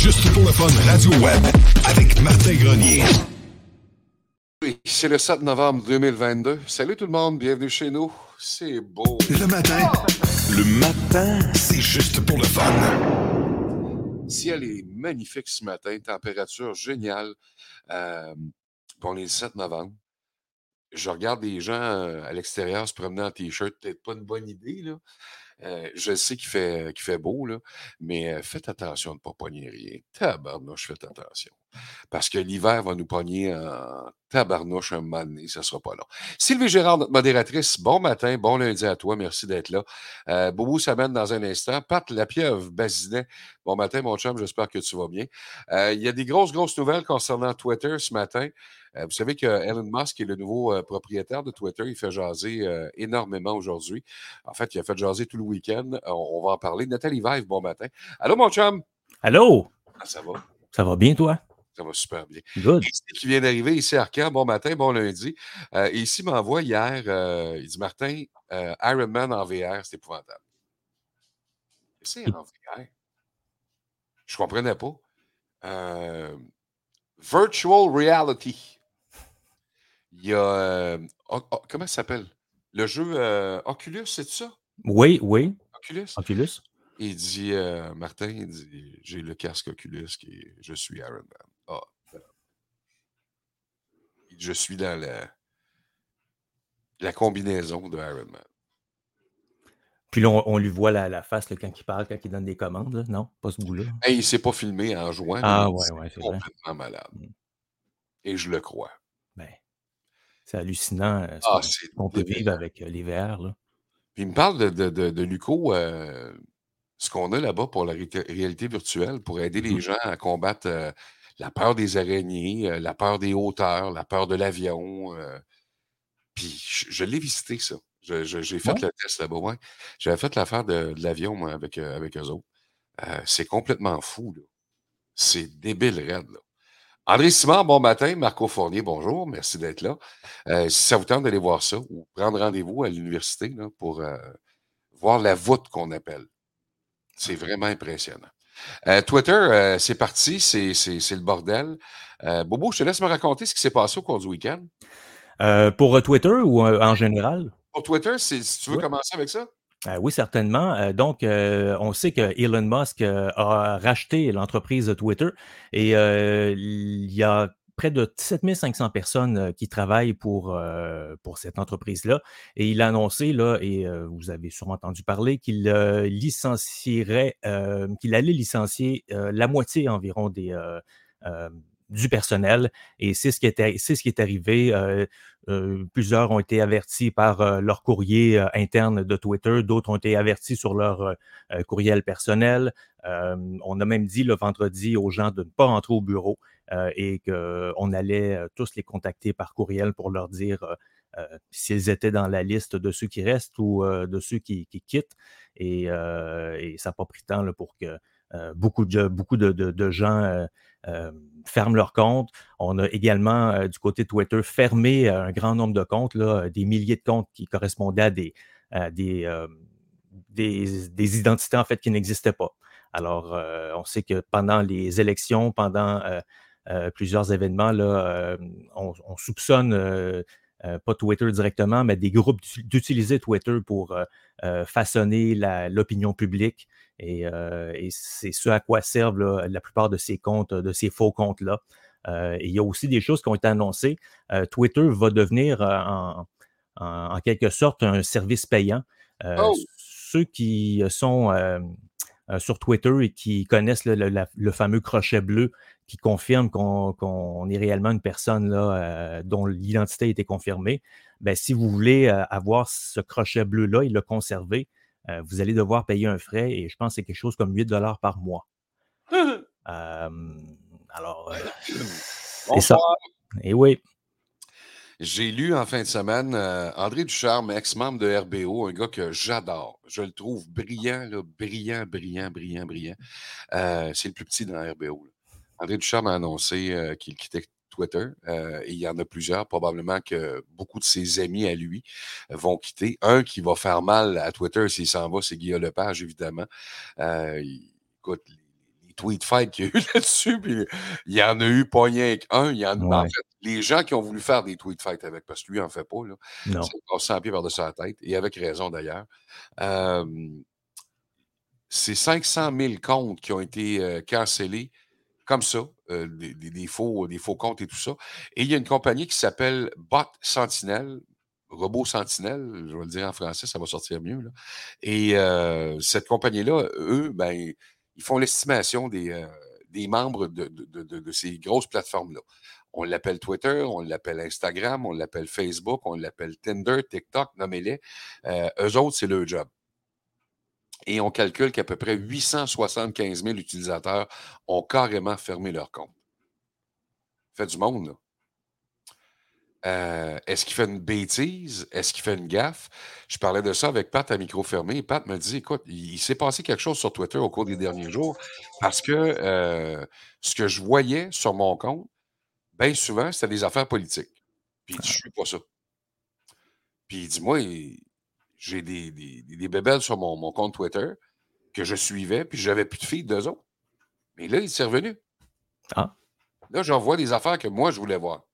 Juste pour le fun Radio Web avec Martin Grenier. Oui, c'est le 7 novembre 2022. Salut tout le monde, bienvenue chez nous. C'est beau. Le matin, le matin, c'est juste pour le fun. Ciel est magnifique ce matin, température géniale. Euh, on est le 7 novembre. Je regarde des gens euh, à l'extérieur se promener en t-shirt, peut-être pas une bonne idée, là. Euh, je sais qu'il fait, qu'il fait beau, là, mais euh, faites attention de ne pas pogner rien. Tabarnouche, faites attention. Parce que l'hiver va nous pogner en tabarnouche un moment donné, ça ne sera pas long. Sylvie Gérard, notre modératrice, bon matin, bon lundi à toi, merci d'être là. Euh, Boubou s'amène dans un instant. Pat Lapieuvre, Bazinet, bon matin, mon chum, j'espère que tu vas bien. Euh, il y a des grosses, grosses nouvelles concernant Twitter ce matin. Euh, vous savez que Elon Musk est le nouveau euh, propriétaire de Twitter. Il fait jaser énormément aujourd'hui. En fait, il a fait jaser tout le week-end. On, on va en parler. Nathalie Vive, bon matin. Allô, mon chum? Allô? Ah, ça va? Ça va bien, toi? Ça va super bien. Good. Ici qui vient d'arriver, ici à Arcan, bon matin, bon lundi. Euh, et ici m'envoie hier, euh, il dit Martin, euh, Iron Man en VR, c'est épouvantable. C'est en VR. Je comprenais pas. Euh, virtual reality. Il y a. euh, O- O- comment ça s'appelle? Le jeu Oculus, c'est ça? Oui, oui. Oculus? Oculus. Il dit, Martin, il dit, j'ai le casque Oculus est, je suis Iron Man. Je suis dans la, la combinaison de Iron Man. Puis là, on, on lui voit la, la face là, quand il parle, quand il donne des commandes. là. Non, pas ce bout-là. Hey, il ne s'est pas filmé en jouant. Ah, ouais, c'est ouais, c'est vrai. complètement malade. Mm. Et je le crois. Ben, c'est hallucinant euh, Ah, ce qu'on peut vivre avec euh, les VR. Là. Puis il me parle de, de, de, de Luco, euh, ce qu'on a là-bas pour la ré- réalité virtuelle, pour aider les Mhm. gens à combattre euh, la peur des araignées, euh, la peur des hauteurs, la peur de l'avion. euh. Puis je, je l'ai visité, ça. J'ai fait Ouais. le test là-bas, ouais. J'avais fait l'affaire de, de l'avion, moi, avec, euh, avec eux autres. Euh, c'est complètement fou, là. C'est débile raide, là. André Simard, bon matin. Marco Fournier, bonjour. Merci d'être là. Euh, si ça vous tente d'aller voir ça ou prendre rendez-vous à l'université pour euh, voir la voûte qu'on appelle. C'est vraiment impressionnant. Euh, Twitter, euh, c'est parti, c'est le bordel. Euh, Bobo, je te laisse me raconter ce qui s'est passé au cours du week-end. Pour Twitter ou en général? Pour Twitter, si tu veux commencer avec ça? Oui, certainement. Donc, on sait que Elon Musk a racheté l'entreprise de Twitter et il y a près de 7500 personnes euh, qui travaillent pour, euh, pour cette entreprise-là. Et il a annoncé, là, et euh, vous avez sûrement entendu parler, qu'il licencierait, qu'il allait licencier la moitié environ des, du personnel. Et c'est ce qui est, c'est ce qui est arrivé. Plusieurs ont été avertis par leur courrier interne de Twitter, d'autres ont été avertis sur leur courriel personnel. On a même dit le vendredi aux gens de ne pas rentrer au bureau et qu'on allait euh, tous les contacter par courriel pour leur dire euh, euh, s'ils étaient dans la liste de ceux qui restent ou euh, de ceux qui, qui quittent. Et, euh, ça n'a pas pris de temps là, pour que euh, beaucoup de, beaucoup de, de- gens euh, euh, ferment leur compte. On a également, euh, du côté Twitter, fermé euh, un grand nombre de comptes, là, des milliers de comptes qui correspondaient à des, à des, euh, des, des identités en fait qui n'existaient pas. Alors, euh, on sait que pendant les élections, pendant euh, euh, plusieurs événements, là, euh, on, on soupçonne euh, pas Twitter directement, mais des groupes d'utiliser Twitter pour façonner l'opinion publique. Et, c'est ce à quoi servent la plupart de ces comptes, de ces faux comptes-là. il y a aussi des choses qui ont été annoncées. Twitter va devenir en, quelque sorte un service payant. Oh! Ceux qui sont sur Twitter et qui connaissent le fameux crochet bleu qui confirme qu'on est réellement une personne là, euh, dont l'identité a été confirmée, ben, si vous voulez euh, avoir ce crochet bleu-là et le conserver, euh, vous allez devoir payer un frais et je pense que c'est quelque chose comme 8 par mois. alors, c'est ça. Et oui. J'ai lu en fin de semaine André Ducharme, ex-membre de RBO, un gars que j'adore. Je le trouve brillant, là, brillant, brillant, brillant, brillant. c'est le plus petit dans RBO. André Duchamp a annoncé euh, qu'il quittait Twitter. Euh, et il y en a plusieurs. Probablement que beaucoup de ses amis à lui vont quitter. Un qui va faire mal à Twitter s'il s'en va, c'est Guillaume Lepage, évidemment. Euh, écoute, les tweet fights qu'il y a eu là-dessus, il y en a eu pas rien qu'un. Il y en, en fait, les gens qui ont voulu faire des tweet fights avec, parce que lui, il n'en fait pas, là, non. 100 pieds par-dessus la tête, et avec raison d'ailleurs. c'est 500 000 comptes qui ont été cancellés comme ça, euh, des, faux, comptes et tout ça. Et il y a une compagnie qui s'appelle Bot Sentinel, Robot Sentinel, je vais le dire en français, ça va sortir mieux. Et euh, cette compagnie-là, eux, ben, ils font l'estimation des, euh, membres de, ces grosses plateformes-là. On l'appelle Twitter, on l'appelle Instagram, on l'appelle Facebook, on l'appelle Tinder, TikTok, nommez-les. eux autres, c'est leur job. Et on calcule qu'à peu près 875 000 utilisateurs ont carrément fermé leur compte. Fait du monde, là. Euh, est-ce qu'il fait une bêtise? Est-ce qu'il fait une gaffe? Je parlais de ça avec Pat à micro fermé. Pat me dit écoute, il, s'est passé quelque chose sur Twitter au cours des derniers jours parce que euh, ce que je voyais sur mon compte, bien souvent, c'était des affaires politiques. Puis je ne suis pas ça. Puis il dit moi, j'ai des, des, bébelles sur mon, compte Twitter que je suivais, puis j'avais plus de filles d'eux autres. Mais là, il s'est revenu. Ah. Là, j'envoie des affaires que moi, je voulais voir.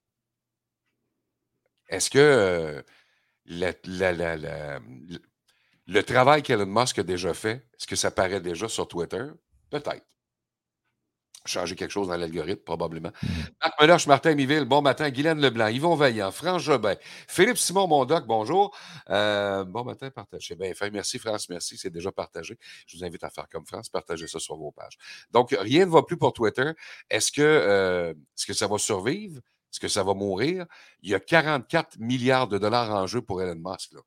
Est-ce que euh, le travail qu'Elon Musk a déjà fait, est-ce que ça paraît déjà sur Twitter? Peut-être changer quelque chose dans l'algorithme, probablement. Mmh. Marc Meloche, Martin Miville, bon matin. Guylaine Leblanc, Yvon Vaillant, France Jobin, Philippe Simon Mondoc, bonjour. Euh, bon matin, partagez. Bien, fait, merci, France, merci. C'est déjà partagé. Je vous invite à faire comme France, partagez ça sur vos pages. Donc, rien ne va plus pour Twitter. Est-ce que, euh, est-ce que ça va survivre? Est-ce que ça va mourir? Il y a 44 milliards de dollars en jeu pour Elon Musk. Là.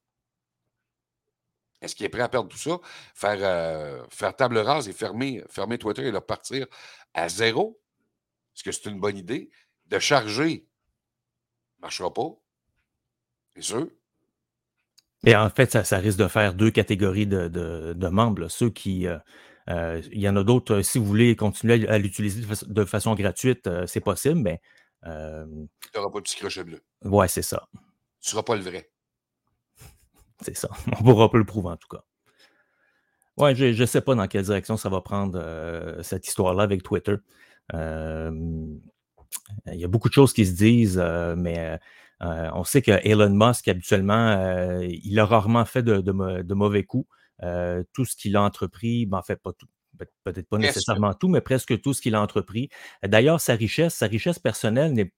Est-ce qu'il est prêt à perdre tout ça, faire, euh, faire table rase et fermer, fermer Twitter et le partir à zéro? Est-ce que c'est une bonne idée? De charger, ne marchera pas. C'est sûr. Et en fait, ça, risque de faire deux catégories de, membres. Ceux qui. Euh, euh, il y en a d'autres, si vous voulez continuer à l'utiliser de, façon gratuite, c'est possible, mais. tu n'auras pas de petit crochet bleu. Ouais, c'est ça. Tu ne seras pas le vrai. C'est ça. On pourra pas le prouver en tout cas. Ouais, je ne sais pas dans quelle direction ça va prendre euh, cette histoire-là avec Twitter. Euh, il y a beaucoup de choses qui se disent, euh, mais on sait que Elon Musk, habituellement, il a rarement fait de, mauvais coups. tout ce qu'il a entrepris, ben, en fait, pas tout, peut-être pas nécessairement tout, mais presque tout ce qu'il a entrepris. D'ailleurs, sa richesse, sa richesse personnelle n'est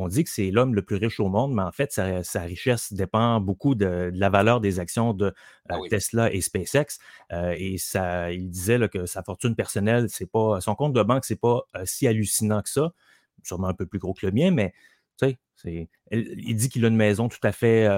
on dit que c'est l'homme le plus riche au monde, mais en fait, sa, richesse dépend beaucoup de, la valeur des actions de ah euh, Tesla et SpaceX. Euh, et ça, il disait que sa fortune personnelle, c'est pas son compte de banque, c'est pas euh, si hallucinant que ça. Sûrement un peu plus gros que le mien, mais tu sais, il dit qu'il a une maison tout à fait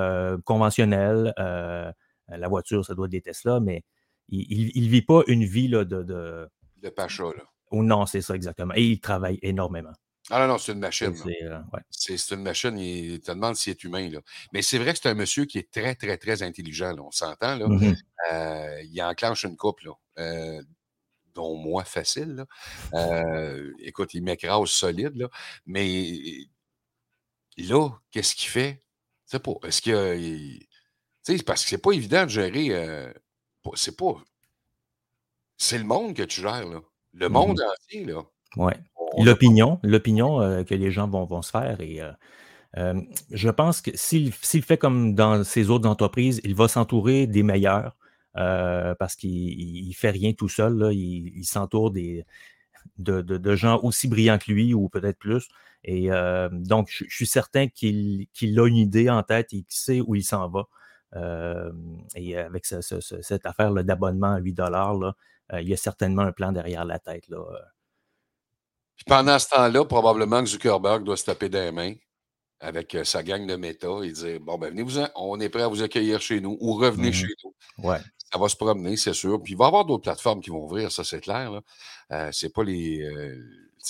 conventionnelle. la voiture, ça doit être des Tesla, mais il ne vit pas une vie de, de. De pacha, là. Ou non, c'est ça exactement. Et il travaille énormément. Ah non, non, c'est une machine. Euh, c'est une machine, il te demande s'il est humain. Là. Mais c'est vrai que c'est un monsieur qui est très, très, très intelligent. On s'entend. là. Mmh euh, il enclenche une coupe, là, euh, dont moi facile. Là. écoute, il m'écrase solide. Là. Mais là, qu'est-ce qu'il fait? C'est pas. Est-ce que. Tu sais, parce que c'est pas évident de gérer. c'est pas. C'est le monde que tu gères, là. Le mmh monde entier, là. Ouais. L'opinion, l'opinion euh, que les gens vont, se faire. Et euh, je pense que s'il fait comme dans ses autres entreprises, il va s'entourer des meilleurs parce qu'il ne fait rien tout seul. il, s'entoure de, gens aussi brillants que lui ou peut-être plus. Et donc, je, suis certain qu'il a une idée en tête et qu'il sait où il s'en va. et avec cette affaire d'abonnement à 8 là, il y a certainement un plan derrière la tête. Puis pendant ce temps-là, probablement que Zuckerberg doit se taper des mains avec sa gang de méta et dire Bon, ben venez vous on est prêt à vous accueillir chez nous ou revenez mmh chez nous. Ouais. Ça va se promener, c'est sûr. Puis il va y avoir d'autres plateformes qui vont ouvrir, ça c'est clair. Euh, c'est pas les.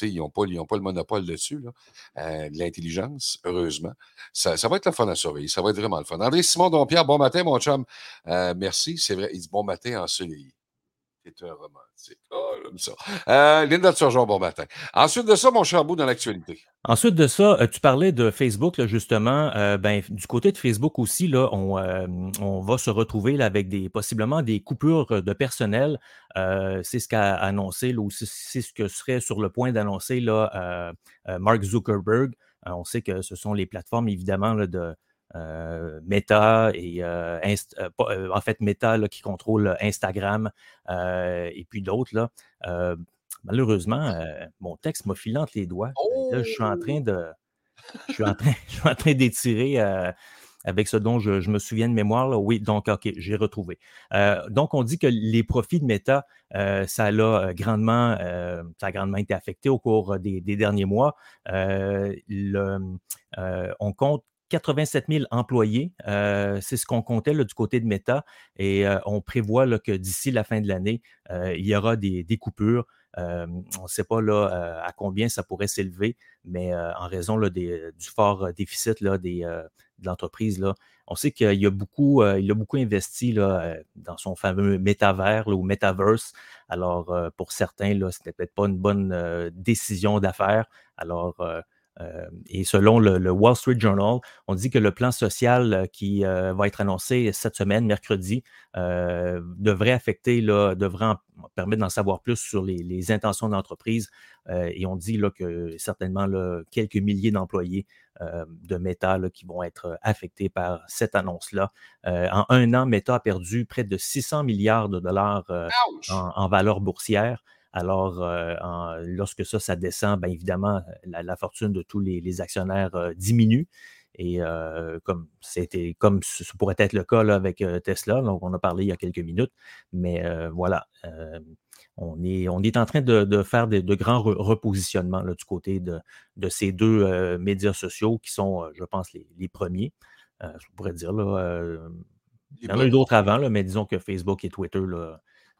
ils n'ont pas, pas, le monopole dessus, là, de l'intelligence, heureusement. Ça, ça, va être le fun à surveiller. Ça va être vraiment le fun. André Simon Dompierre, bon matin, mon chum. merci. C'est vrai, il dit bon matin ensoleillé. C'est un romantique. Oh, j'aime ça. Euh, Linda Turgeon, bon matin. Ensuite de ça, mon cher bout dans l'actualité. Ensuite de ça, euh, tu parlais de Facebook, justement. Euh, ben, du côté de Facebook aussi, là, on, on va se retrouver là, avec des, possiblement des coupures de personnel. c'est ce qu'a annoncé, ou c'est ce que serait sur le point d'annoncer Mark Zuckerberg. on sait que ce sont les plateformes, évidemment, de, euh, Meta et euh, euh, en fait Meta qui contrôle Instagram et puis d'autres là. malheureusement, mon texte m'a filé entre les doigts. je suis en train oh! de, je suis en train, je suis en train d'étirer avec ce dont je, me souviens de mémoire. Là. Oui, donc, OK, j'ai retrouvé. donc, on dit que les profits de Meta, ça, a grandement, ça a grandement été affecté au cours des, derniers mois. Le, on compte 87 000 employés. Euh, c'est ce qu'on comptait du côté de Meta. Et euh, on prévoit que d'ici la fin de l'année, euh, il y aura des, coupures. on ne sait pas à combien ça pourrait s'élever, mais en raison du fort déficit de l'entreprise, on sait qu'il a beaucoup, a beaucoup investi dans son fameux métavers ou metaverse. Alors, pour certains, ce n'était peut-être pas une bonne décision d'affaires. Alors, euh, et selon le, Wall Street Journal, on dit que le plan social euh, qui euh, va être annoncé cette semaine, mercredi, devrait affecter, là, devrait permettre d'en savoir plus sur les, intentions d'entreprise. et on dit là, que certainement quelques milliers d'employés de Meta qui vont être affectés par cette annonce-là. en un an, Meta a perdu près de 600 milliards de dollars en, valeur boursière. Alors, euh, lorsque ça, ça descend, bien évidemment, la, fortune de tous les, actionnaires euh, diminue. Et euh, comme c'était comme ce pourrait être le cas avec Tesla, donc on a parlé il y a quelques minutes, mais voilà, on, est, on est en train de, faire de, grands repositionnements du côté de, ces deux médias sociaux qui sont, je pense, les, premiers. je pourrais dire, là, il y en a eu d'autres avant, mais disons que Facebook et Twitter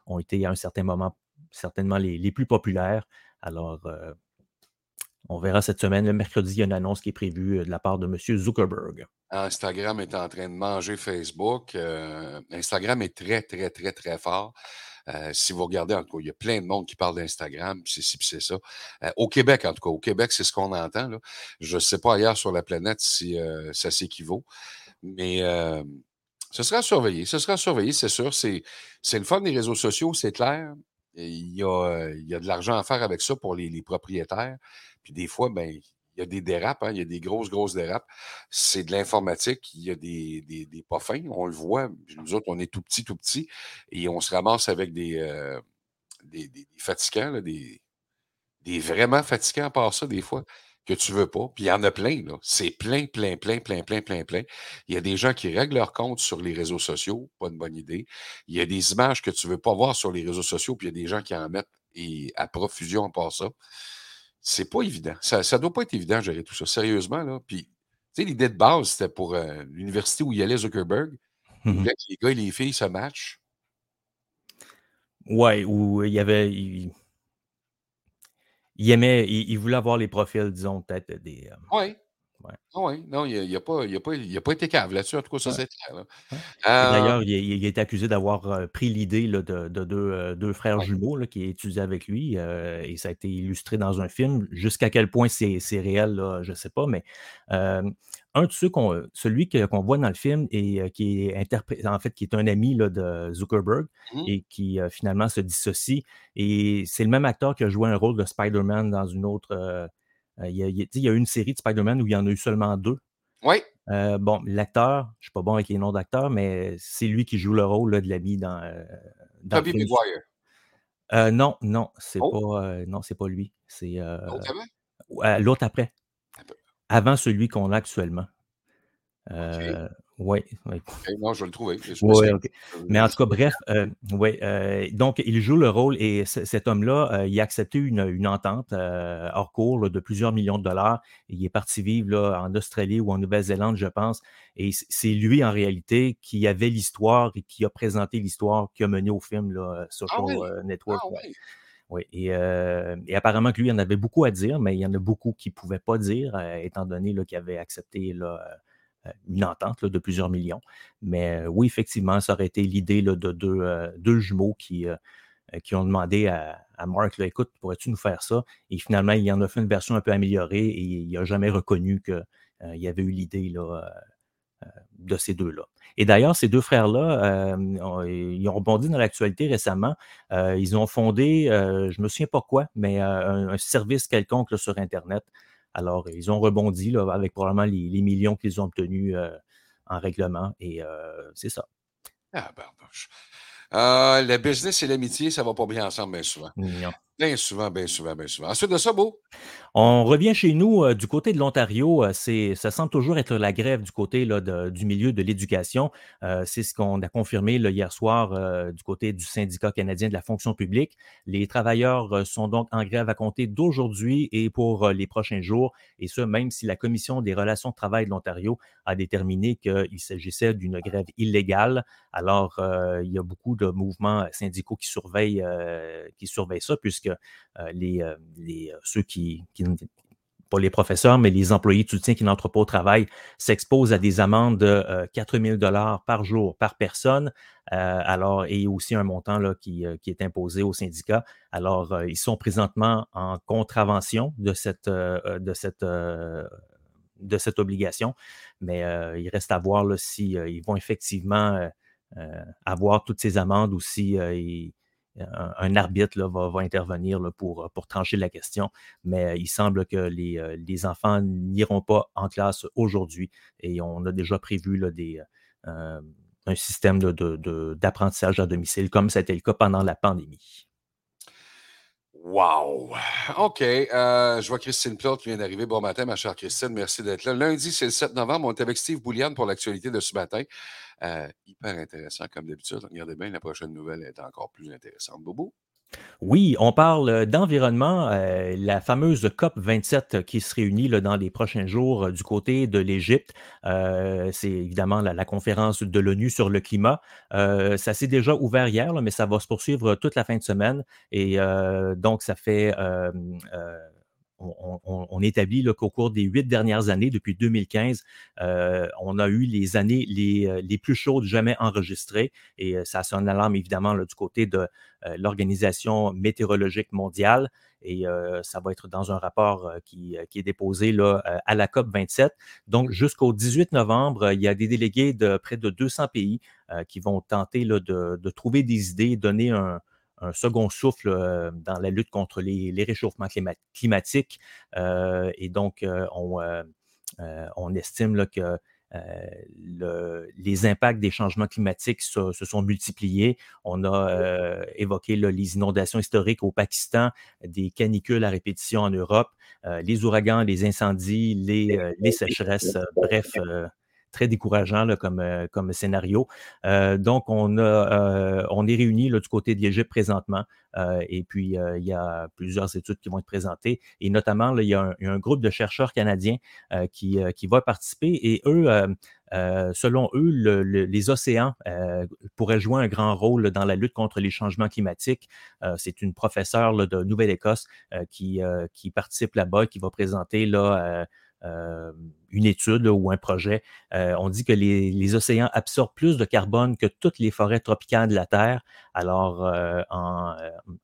ont été à un certain moment certainement les, plus populaires. Alors, euh, on verra cette semaine. Le mercredi, il y a une annonce qui est prévue euh, de la part de M. Zuckerberg. Instagram est en train de manger Facebook. Euh, Instagram est très, très, très, très fort. si vous regardez, en tout cas, il y a plein de monde qui parle d'Instagram, c'est ci, c'est ça. au Québec, en tout cas, au Québec, c'est ce qu'on entend. Je ne sais pas ailleurs sur la planète si ça s'équivaut, mais ce sera surveillé. Ce sera surveillé, c'est sûr. C'est, c'est le fun des réseaux sociaux, c'est clair il y, a, il y a de l'argent à faire avec ça pour les, propriétaires. Puis des fois, ben, il y a des dérapes, hein, il y a des grosses, grosses dérapes. C'est de l'informatique, il y a des, des, des pas fins, on le voit. Nous autres, on est tout petits, tout petits, et on se ramasse avec des, euh, des, des, fatigants, des, des vraiment fatigants à part ça, des fois que tu veux pas. Puis il y en a plein, là. C'est plein, plein, plein, plein, plein, plein, plein. Il y a des gens qui règlent leur compte sur les réseaux sociaux, pas une bonne idée. Il y a des images que tu veux pas voir sur les réseaux sociaux, puis il y a des gens qui en mettent et à profusion part ça. C'est pas évident. Ça, ça doit pas être évident de gérer tout ça. Sérieusement, là. Puis, tu sais, l'idée de base, c'était pour euh, l'université où il y allait Zuckerberg. Mmh les gars et les filles se matchent. Ouais, où il y avait il aimait, il, voulait avoir les profils, disons, peut-être des. Euh, oui. Oui, non, il n'a pas, a pas, pas, été cave là-dessus, en tout cas, ça c'est clair. D'ailleurs, euh il, est accusé d'avoir euh, pris l'idée de, de deux, deux, frères jumeaux là, qui étudiaient avec lui, et ça a été illustré dans un film. Jusqu'à quel point c'est réel, je ne sais pas, mais un de ceux qu'on, celui qu'on voit dans le film et euh, qui est interprété, en fait, qui est un ami là, de Zuckerberg mmh. et qui euh, finalement se dissocie. Et c'est le même acteur qui a joué un rôle de Spider-Man dans une autre. Euh, il, y a, il, y a, une série de Spider-Man où il y en a eu seulement deux. Oui. Euh, bon, l'acteur, je ne suis pas bon avec les noms d'acteurs, mais c'est lui qui joue le rôle là, de l'ami dans. Dans Toby. Maguire. Non, non, c'est Oh. pas, non, c'est pas lui. C'est l'autre après. Avant celui qu'on a actuellement. Euh, ouais, non, je vais le. Je Ouais, ok. Mais en tout cas, bref, euh, ouais, euh, donc il joue le rôle et cet homme-là, euh, il a accepté une, une entente euh, hors cours là, de plusieurs millions de dollars. Il est parti vivre là, en Australie ou en Nouvelle-Zélande, je pense. Et c'est lui, en réalité, qui avait l'histoire et qui a présenté l'histoire qui a mené au film là, Social Ah oui? Network. Ah oui. Oui, et, euh, et apparemment que lui, il en avait beaucoup à dire, mais il y en a beaucoup qui ne pouvaient pas dire, euh, étant donné qu'il avait accepté là, euh, une entente là, de plusieurs millions. Mais oui, effectivement, ça aurait été l'idée de deux, jumeaux qui, qui ont demandé à, Mark, écoute, pourrais-tu nous faire ça? Et finalement, il en a fait une version un peu améliorée et il n'a jamais reconnu qu'il y avait eu l'idée de ces deux-là. Et d'ailleurs, ces deux frères-là, euh, ils ont rebondi dans l'actualité récemment. Euh, ils ont fondé, euh, je ne me souviens pas quoi, mais euh, un, un service quelconque là, sur Internet. Alors, ils ont rebondi là, avec probablement les, les millions qu'ils ont obtenus euh, en règlement. Et euh, c'est ça. Ah. Euh, le business et l'amitié, ça va pas bien ensemble, bien souvent. Non. Bien souvent, bien souvent, bien souvent. Ensuite de ça, beau? On revient chez nous euh, du côté de l'Ontario. euh, ça semble toujours être la grève du côté du milieu de l'éducation. Euh, c'est ce qu'on a confirmé hier soir du côté du syndicat canadien de la fonction publique. Les travailleurs sont donc en grève à compter d'aujourd'hui et pour les prochains jours. Et ce, même si la Commission des relations de travail de l'Ontario a déterminé qu'il s'agissait d'une grève illégale. Alors, il y a beaucoup de mouvements syndicaux qui surveillent, qui surveillent ça, puisque euh, les, euh, euh, ceux qui, qui, pas les professeurs, mais les employés de soutien qui n'entrent pas au travail s'exposent à des amendes de euh, 4 000 par jour par personne. Alors, et aussi un montant là, qui, qui est imposé au syndicat. Alors, ils sont présentement en contravention de cette, de cette, de cette obligation, mais il reste à voir là, si vont effectivement avoir toutes ces amendes ou si ils- un, arbitre va, intervenir là, pour, trancher la question. Mais euh, il semble que les, euh, les enfants n'iront pas en classe aujourd'hui et on a déjà prévu euh, un système d'apprentissage à domicile, comme c'était le cas pendant la pandémie. Wow! OK. euh, je vois Christine Plot qui vient d'arriver. Bon matin, ma chère Christine. Merci d'être là. Lundi, c'est le 7 novembre. On est avec Steve Bouliane pour l'actualité de ce matin. Euh, hyper intéressant, comme d'habitude. Regardez bien, la prochaine nouvelle est encore plus intéressante. Bobo? Oui, on parle d'environnement, euh, la fameuse COP 27 qui se réunit là, dans les prochains jours euh, du côté de l'Égypte. Euh, c'est évidemment la, conférence de l'ONU sur le climat. Euh, ça s'est déjà ouvert hier, là, mais ça va se poursuivre toute la fin de semaine. Et euh, donc, ça fait euh, euh, on, établit qu'au cours des huit dernières années, depuis 2015, euh, on a eu les années les, euh, les plus chaudes jamais enregistrées. Et euh, ça sonne l'alarme, évidemment, là, du côté de l'Organisation météorologique mondiale. Et ça va être dans un rapport qui, est déposé là, à la COP 27. Donc, jusqu'au 18 novembre, il y a des délégués de près de 200 pays qui vont tenter de trouver des idées, donner un, un second souffle euh, dans la lutte contre les, les réchauffements clima- climatiques. Euh, et donc, euh, on, on estime là, que le- les impacts des changements climatiques se, se sont multipliés. On a évoqué là, les inondations historiques au Pakistan, des canicules à répétition en Europe, les ouragans, les incendies, les, les sécheresses. bref, très décourageant là, comme, euh, comme scénario. Euh, donc, on, a, euh, on est réunis là, du côté de l'Égypte présentement. Et puis, il y a plusieurs études qui vont être présentées. Et notamment, là, il, y a un, il y a un groupe de chercheurs canadiens qui, qui va participer. Et eux, euh, selon eux, le- le- les océans euh, pourraient jouer un grand rôle dans la lutte contre les changements climatiques. Euh, C'est une professeure là, de Nouvelle-Écosse qui, qui participe là-bas, qui va présenter là, une étude ou un projet. Euh, on dit que les, océans absorbent plus de carbone que toutes les forêts tropicales de la Terre. Alors, euh, en,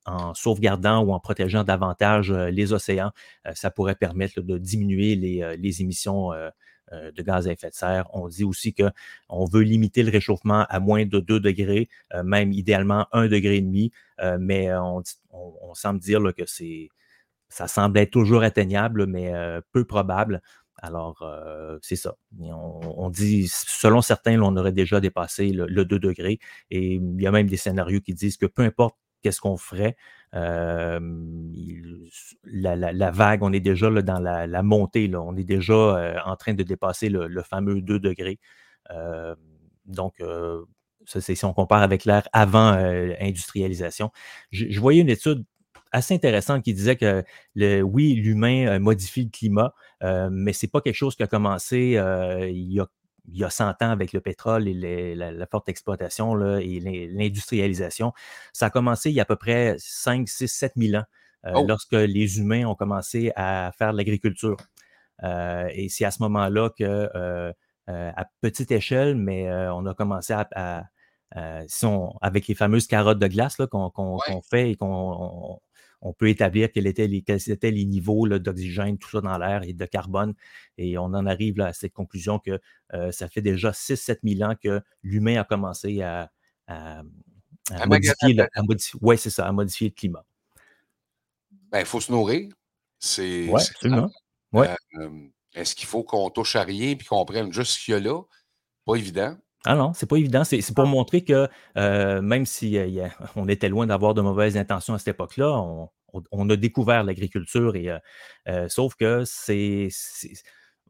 euh, sauvegardant ou en protégeant davantage euh, les océans, euh, ça pourrait permettre de diminuer les, euh, émissions euh, euh, de gaz à effet de serre. On dit aussi qu'on veut limiter le réchauffement à moins de 2 degrés, euh, même idéalement 1 degré et demi, euh, mais on, semble dire que c'est ça semble être toujours atteignable, mais euh, peu probable. Alors, c'est ça. On, dit, selon certains, on aurait déjà dépassé le, 2 degrés. Et il y a même des scénarios qui disent que peu importe qu'est-ce qu'on ferait, la, vague, on est déjà dans la, montée, là, on est déjà en train de dépasser le, fameux 2 degrés. donc, ça, c'est si on compare avec l'ère avant industrialisation. Je, voyais une étude assez intéressante qui disait que le, oui, l'humain modifie le climat, mais ce n'est pas quelque chose qui a commencé il y a il y a 100 ans avec le pétrole et la, forte exploitation là, et l'industrialisation. Ça a commencé il y a à peu près 5, 6, 7 000 ans, euh, oh! lorsque les humains ont commencé à faire de l'agriculture. Euh, et c'est à ce moment-là que, euh, à petite échelle, mais on a commencé à, avec les fameuses carottes de glace qu'on fait et qu'on on peut établir quels étaient les, quels étaient les niveaux d'oxygène, tout ça dans l'air et de carbone. Et on en arrive à cette conclusion que euh, ça fait déjà 6-7 000 ans que l'humain a commencé à, modifier, le, ouais, c'est ça, à modifier le climat. Ben, il faut se nourrir. C'est. Oui, absolument. Ouais. Euh, est-ce qu'il faut qu'on touche à rien et qu'on prenne juste ce qu'il y a là? Pas évident. Ah non, c'est pas évident. C'est pour ah. montrer que euh, même si on était loin d'avoir de mauvaises intentions à cette époque-là, on, a découvert l'agriculture et euh, euh, sauf que c'est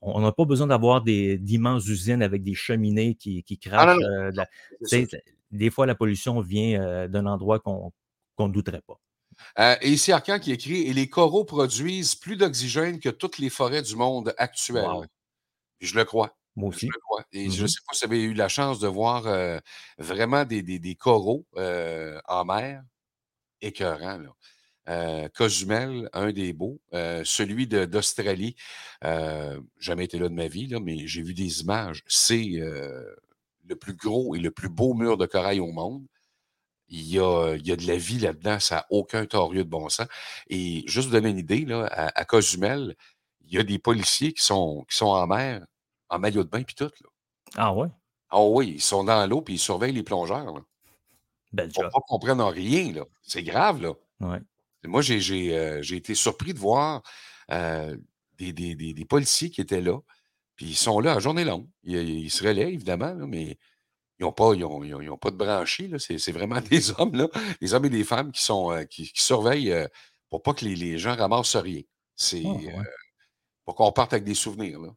on n'a pas besoin d'avoir d'immenses usines avec des cheminées qui, qui ah crachent. des fois, la pollution vient d'un endroit qu'on ne douterait pas. et ici, Arcan qui écrit Et les coraux produisent plus d'oxygène que toutes les forêts du monde actuelles. Je le crois. Moi aussi. Et je ne mmh sais pas si vous avez eu la chance de voir vraiment des, coraux en mer écœurants. Là. Cozumel, un des beaux. celui d'Australie, jamais été là de ma vie, là, mais j'ai vu des images. C'est le plus gros et le plus beau mur de corail au monde. Il y a, il y a de la vie là-dedans, ça n'a aucun torieux de bon sens. Et juste vous donner une idée, là, à, Cozumel, il y a des policiers qui sont, qui sont en mer en maillot de bain puis tout. Là. Ah ouais? Ah oui, ils sont dans l'eau puis ils surveillent les plongeurs. Là. Belle Pour pas rien, là. C'est grave, là. Ouais. Moi, j'ai euh, été surpris de voir euh, des, des, des, policiers qui étaient là. Puis ils sont là à journée longue. Ils, se relaient, évidemment, là, mais ils n'ont pas, ils ont, ils ont, pas de branchis. C'est vraiment des hommes, là, des hommes et des femmes qui, sont, euh, qui, qui, surveillent pour pas que les, les, gens ramassent rien. C'est ah, pour qu'on parte avec des souvenirs. Là.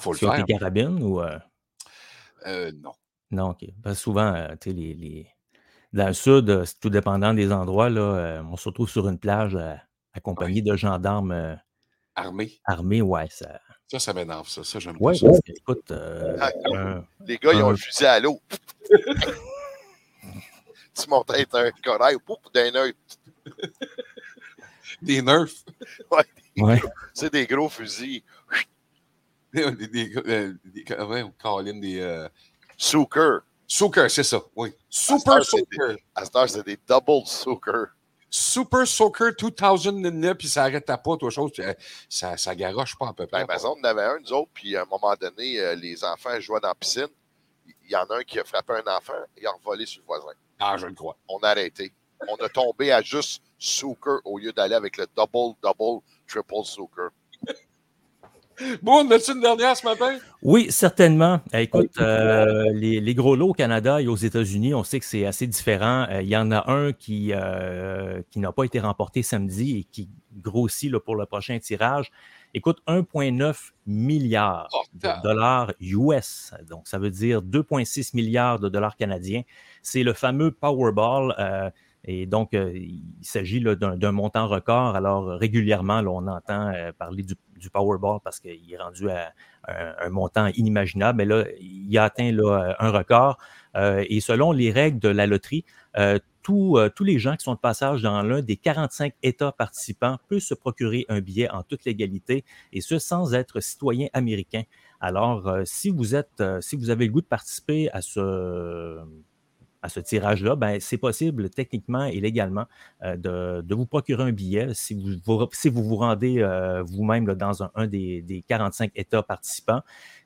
Faut le faire. Tes carabines ou. Euh? Euh, non. Non, OK. Parce que souvent, euh, tu sais, les, les, dans le sud, c'est tout dépendant des endroits, là, on se retrouve sur une plage accompagné de gendarmes armés. Armés, ouais. Ça, ça, ça m'énerve, ça. Ça, j'aime ouais, pas ça. écoute, ah, les gars, ils ont un fusil à l'eau. tu montes un corail, pouf, d'un œil. Des nerfs. Ouais. ouais. C'est des gros fusils. Des, des, euh, des, Caroline, des. Euh... Suker. c'est ça, oui. Super Suker. À ce c'est des double Suker. Super Soccer 2009, puis ça arrête pas, toi, chose, ça, ça garoche pas à peu près. Ben, on en avait un, nous autres, puis à un moment donné, euh, les enfants jouaient dans la piscine. Il y en a un qui a frappé un enfant, il a revolé sur le voisin. Ah, je le crois. On a arrêté. On a tombé à juste Suker au lieu d'aller avec le double, double, triple Suker. Bon, on a-tu une dernière ce matin? Oui, certainement. Euh, écoute, euh, les, gros lots au Canada et aux États-Unis, on sait que c'est assez différent. Euh, il y en a un qui, qui n'a pas été remporté samedi et qui grossit là, pour le prochain tirage. Écoute, 1,9 milliard oh, de dollars US. Donc, ça veut dire 2,6 milliards de dollars canadiens. C'est le fameux Powerball. Et donc, il s'agit d'un montant record. Alors, régulièrement, on entend parler du du Powerball parce qu'il est rendu à un, montant inimaginable. Mais là, il a atteint un record. Euh, et selon les règles de la loterie, euh, euh, tous les gens qui sont de passage dans l'un des 45 États participants peuvent se procurer un billet en toute légalité, et ce sans être citoyen américain. Alors, si vous êtes, si vous avez le goût de participer à ce à ce tirage-là, ben, c'est possible techniquement et légalement euh, de, vous procurer un billet si vous vous, si vous, vous rendez euh, vous-même dans un, des, 45 États participants.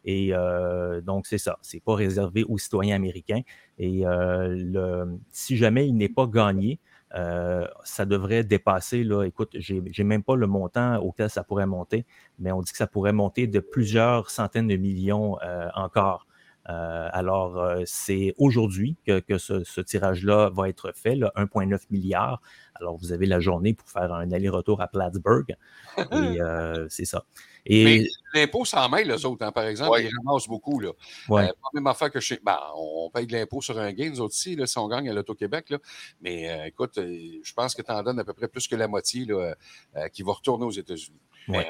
Et euh, donc, c'est ça. C'est pas réservé aux citoyens américains. Et le, si jamais il n'est pas gagné, euh, ça devrait dépasser, là, écoute, j'ai même pas le montant auquel ça pourrait monter, mais on dit que ça pourrait monter de plusieurs centaines de millions euh, encore. Euh, alors, c'est aujourd'hui que, que, ce, tirage-là va être fait, 1,9 milliard. Alors, vous avez la journée pour faire un aller-retour à Plattsburgh. Et c'est ça. Mais l'impôt s'en mêle, eux autres, hein, par exemple, ils ramassent beaucoup. Là. Ouais. Euh, pas même affaire que chez. Ben, on paye de l'impôt sur un gain, nous autres là, si on gagne à l'Auto-Québec. Mais euh, écoute, euh, je pense que tu en donnes à peu près plus que la moitié là, qui va retourner aux États-unis. Ouais.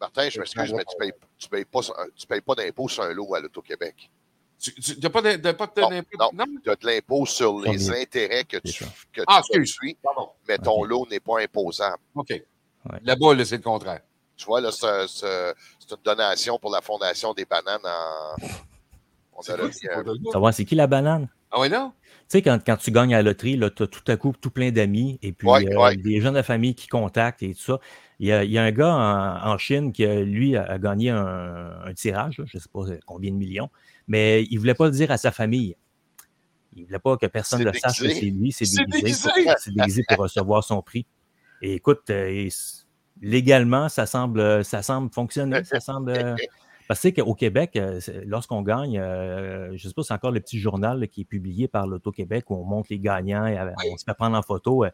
Martin, je m'excuse, mais tu ne payes, tu payes, pas, tu payes pas d'impôt sur un lot à l'Auto-Québec. Tu n'as pas d'impôt? Non, non, tu as de l'impôt sur les intérêts que tu, que ah, tu suis, mais ton lot n'est pas imposable. OK. Là-bas, c'est le contraire. Tu vois, là, c'est une donation pour la Fondation des bananes en. On a c'est qui la banane? Ah oui, non? Tu sais, quand, quand, tu gagnes à la loterie, tu as tout à coup tout plein d'amis et puis euh, des gens de la famille qui contactent et tout ça. Il y a, il y a un gars en, Chine qui, lui, a, gagné un, tirage, je ne sais pas combien de millions, mais il ne voulait pas le dire à sa famille. Il ne voulait pas que personne ne sache que c'est lui, c'est déguisé, déguisé, pour recevoir son prix. Et écoute, euh, légalement, ça semble, ça semble fonctionner. Ça semble. Euh, parce que qu'au Québec, euh, lorsqu'on gagne, euh, je ne sais pas, c'est encore le petit journal qui est publié par l'Auto-Québec où on montre les gagnants et on se fait prendre en photo.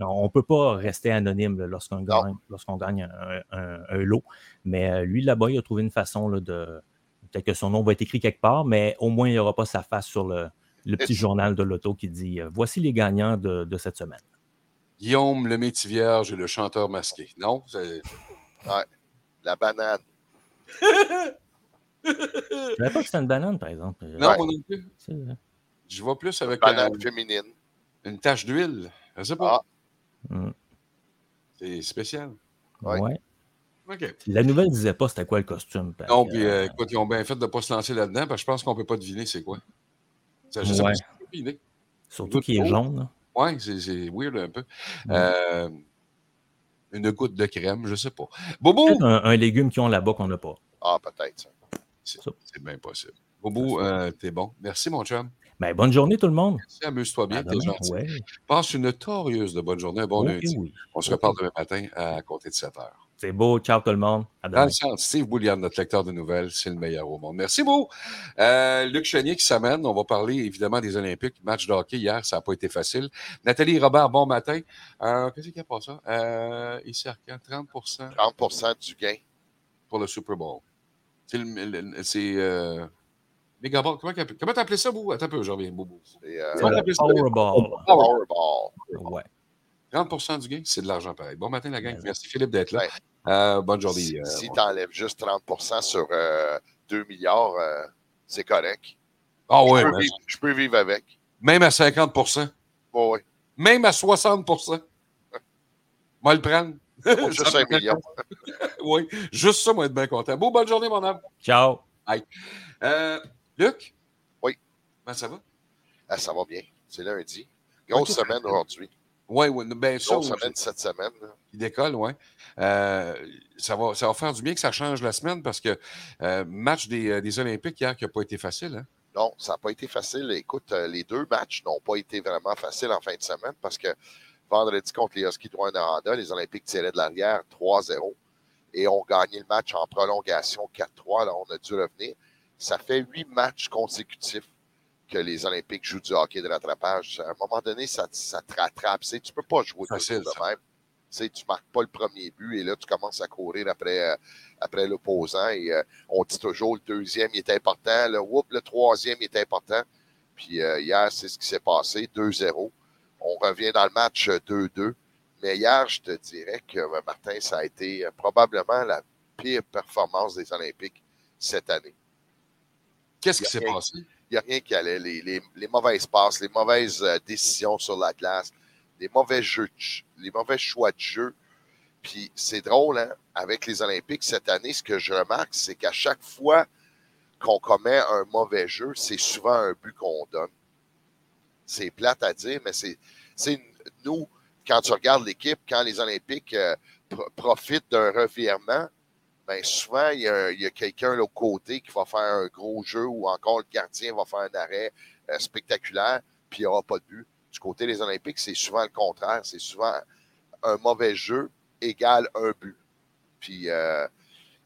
On ne peut pas rester anonyme lorsqu'on gagne, lorsqu'on gagne un, lot. Mais lui, là-bas, il a trouvé une façon de. Peut-être que son nom va être écrit quelque part, mais au moins, il n'y aura pas sa face sur le, petit journal de l'auto qui dit Voici les gagnants de cette semaine. Guillaume le métier vierge et le chanteur masqué. Non? Ouais. La banane. Je ne savais pas que c'était une banane, par exemple. Non, moi non plus. Je vois plus avec. Une banane féminine. Une tache d'huile. Je sais pas. Ah. Hmm. C'est spécial. Ouais. ouais. La nouvelle ne disait pas c'était quoi le costume. Non, puis euh, écoute, ils ont bien fait de ne pas se lancer là-dedans, parce que je pense qu'on ne peut pas deviner c'est quoi. Ça, je sais pas Surtout qu'il est jaune. Oui, c'est weird un peu. Euh, une goutte de crème, je ne sais pas. Bobo! Un, un légume qu'ils ont là-bas qu'on n'a pas. Ah, peut-être. C'est bien possible. Bobo, euh, t'es bon. Merci, mon chum. Ben, bonne journée, tout le monde. Merci, amuse-toi bien, t'es gentil. Passe une torieuse de bonne journée, un bon lundi. On se reparle demain matin à côté de 7 heures. C'est beau. Ciao tout le monde. Dans le sens, Steve Boulian, notre lecteur de nouvelles, c'est le meilleur au monde. Merci beaucoup. Euh, Luc Chenier qui s'amène. On va parler évidemment des Olympiques. Match de hockey hier, ça n'a pas été facile. Nathalie Robert, bon matin. Euh, Qu'est-ce qu'il y a pas ça? Euh, ici, 30 30 du gain. Pour le Super Bowl. C'est. Euh, Comment comment t'appelais ça, Bou? Attends un peu, je reviens, Bobo. Euh, Powerball. Powerball. Ouais. 30% du gain, c'est de l'argent pareil. Bon matin, la gang. Merci, Philippe, d'être là. Euh, bonne journée. Si, euh, si tu enlèves juste 30% sur 2 milliards, c'est correct. Ah ouais. Je peux, vivre, avec. Même à 50 Oui. Même à 60% Moi, le prendre. juste 5 millions. oui, juste ça, moi, être bien content. Bon, bonne journée, mon âme. Ciao. Bye. Luc? Oui. Comment ça va? Ah, ça va bien. C'est lundi. Grosse semaine aujourd'hui. Oui, oui. Ben, Grosse semaine cette semaine. Il décolle, oui. Euh, ça, va, ça va faire du bien que ça change la semaine parce que euh, match des, euh, des, Olympiques hier qui n'a pas été facile. Hein? Non, ça n'a pas été facile. Écoute, les deux matchs n'ont pas été vraiment faciles en fin de semaine parce que vendredi contre les Huskies de Rwanda, les Olympiques tiraient de l'arrière 3-0 et ont gagné le match en prolongation 4-3. Là, on a dû revenir ça fait huit matchs consécutifs que les Olympiques jouent du hockey de rattrapage. À un moment donné, ça, ça te rattrape. Tu ne peux pas jouer Facile, de même. Tu ne marques pas le premier but et là, tu commences à courir après, euh, après l'opposant. Et euh, on dit toujours le deuxième est important, le, whoop, le troisième est important. Puis euh, hier, c'est ce qui s'est passé, 2-0. On revient dans le match 2-2. Mais hier, je te dirais que, Martin, ça a été probablement la pire performance des Olympiques cette année. Qu'est-ce qui s'est passé? Il n'y a rien qui allait. Les, mauvaises passes, les mauvaises euh, décisions sur la glace, les mauvais jeux, les mauvais choix de jeu. Puis c'est drôle, hein? Avec les Olympiques cette année, ce que je remarque, c'est qu'à chaque fois qu'on commet un mauvais jeu, c'est souvent un but qu'on donne. C'est plate à dire, mais c'est nous, quand tu regardes l'équipe, quand les Olympiques euh, profitent d'un revirement, ben souvent, il y a, quelqu'un de l'autre côté qui va faire un gros jeu ou encore le gardien va faire un arrêt euh, spectaculaire, puis il n'y aura pas de but. du côté des Olympiques, c'est souvent le contraire. C'est souvent un mauvais jeu égale un but. Puis euh,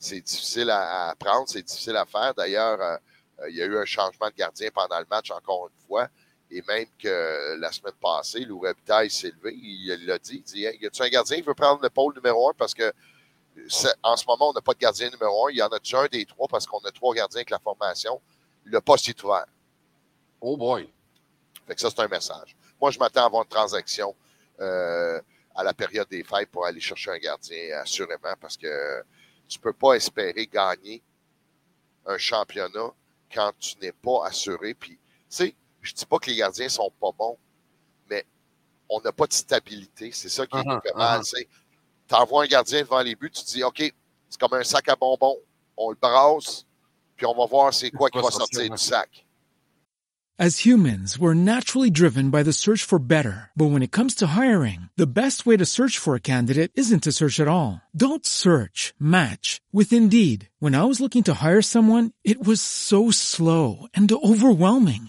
c'est difficile à, prendre, c'est difficile à faire. D'ailleurs, euh, il y a eu un changement de gardien pendant le match, encore une fois. Et même que la semaine passée, Lou Robitaille s'est levé, il l'a dit, il dit hey, Y a-tu un gardien qui veut prendre le pôle numéro un? Parce que en ce moment, on n'a pas de gardien numéro un. Il y en a déjà un des trois parce qu'on a trois gardiens avec la formation. Le poste est ouvert. Oh boy. Fait que ça, c'est un message. Moi, je m'attends à avoir une transaction euh, à la période des fêtes pour aller chercher un gardien, assurément, parce que tu ne peux pas espérer gagner un championnat quand tu n'es pas assuré. Puis, tu sais, je dis pas que les gardiens sont pas bons, mais on n'a pas de stabilité. C'est ça qui uh -huh, fait mal. Uh -huh. Tu envoies un gardien devant les buts, tu te dis, OK, c'est comme un sac à bonbons. On le brasse, puis on va voir c'est quoi qui va sortir du sac. As humans, we're naturally driven by the search for better. But when it comes to hiring, the best way to search for a candidate isn't to search at all. Don't search, match with Indeed. When I was looking to hire someone, it was so slow and overwhelming.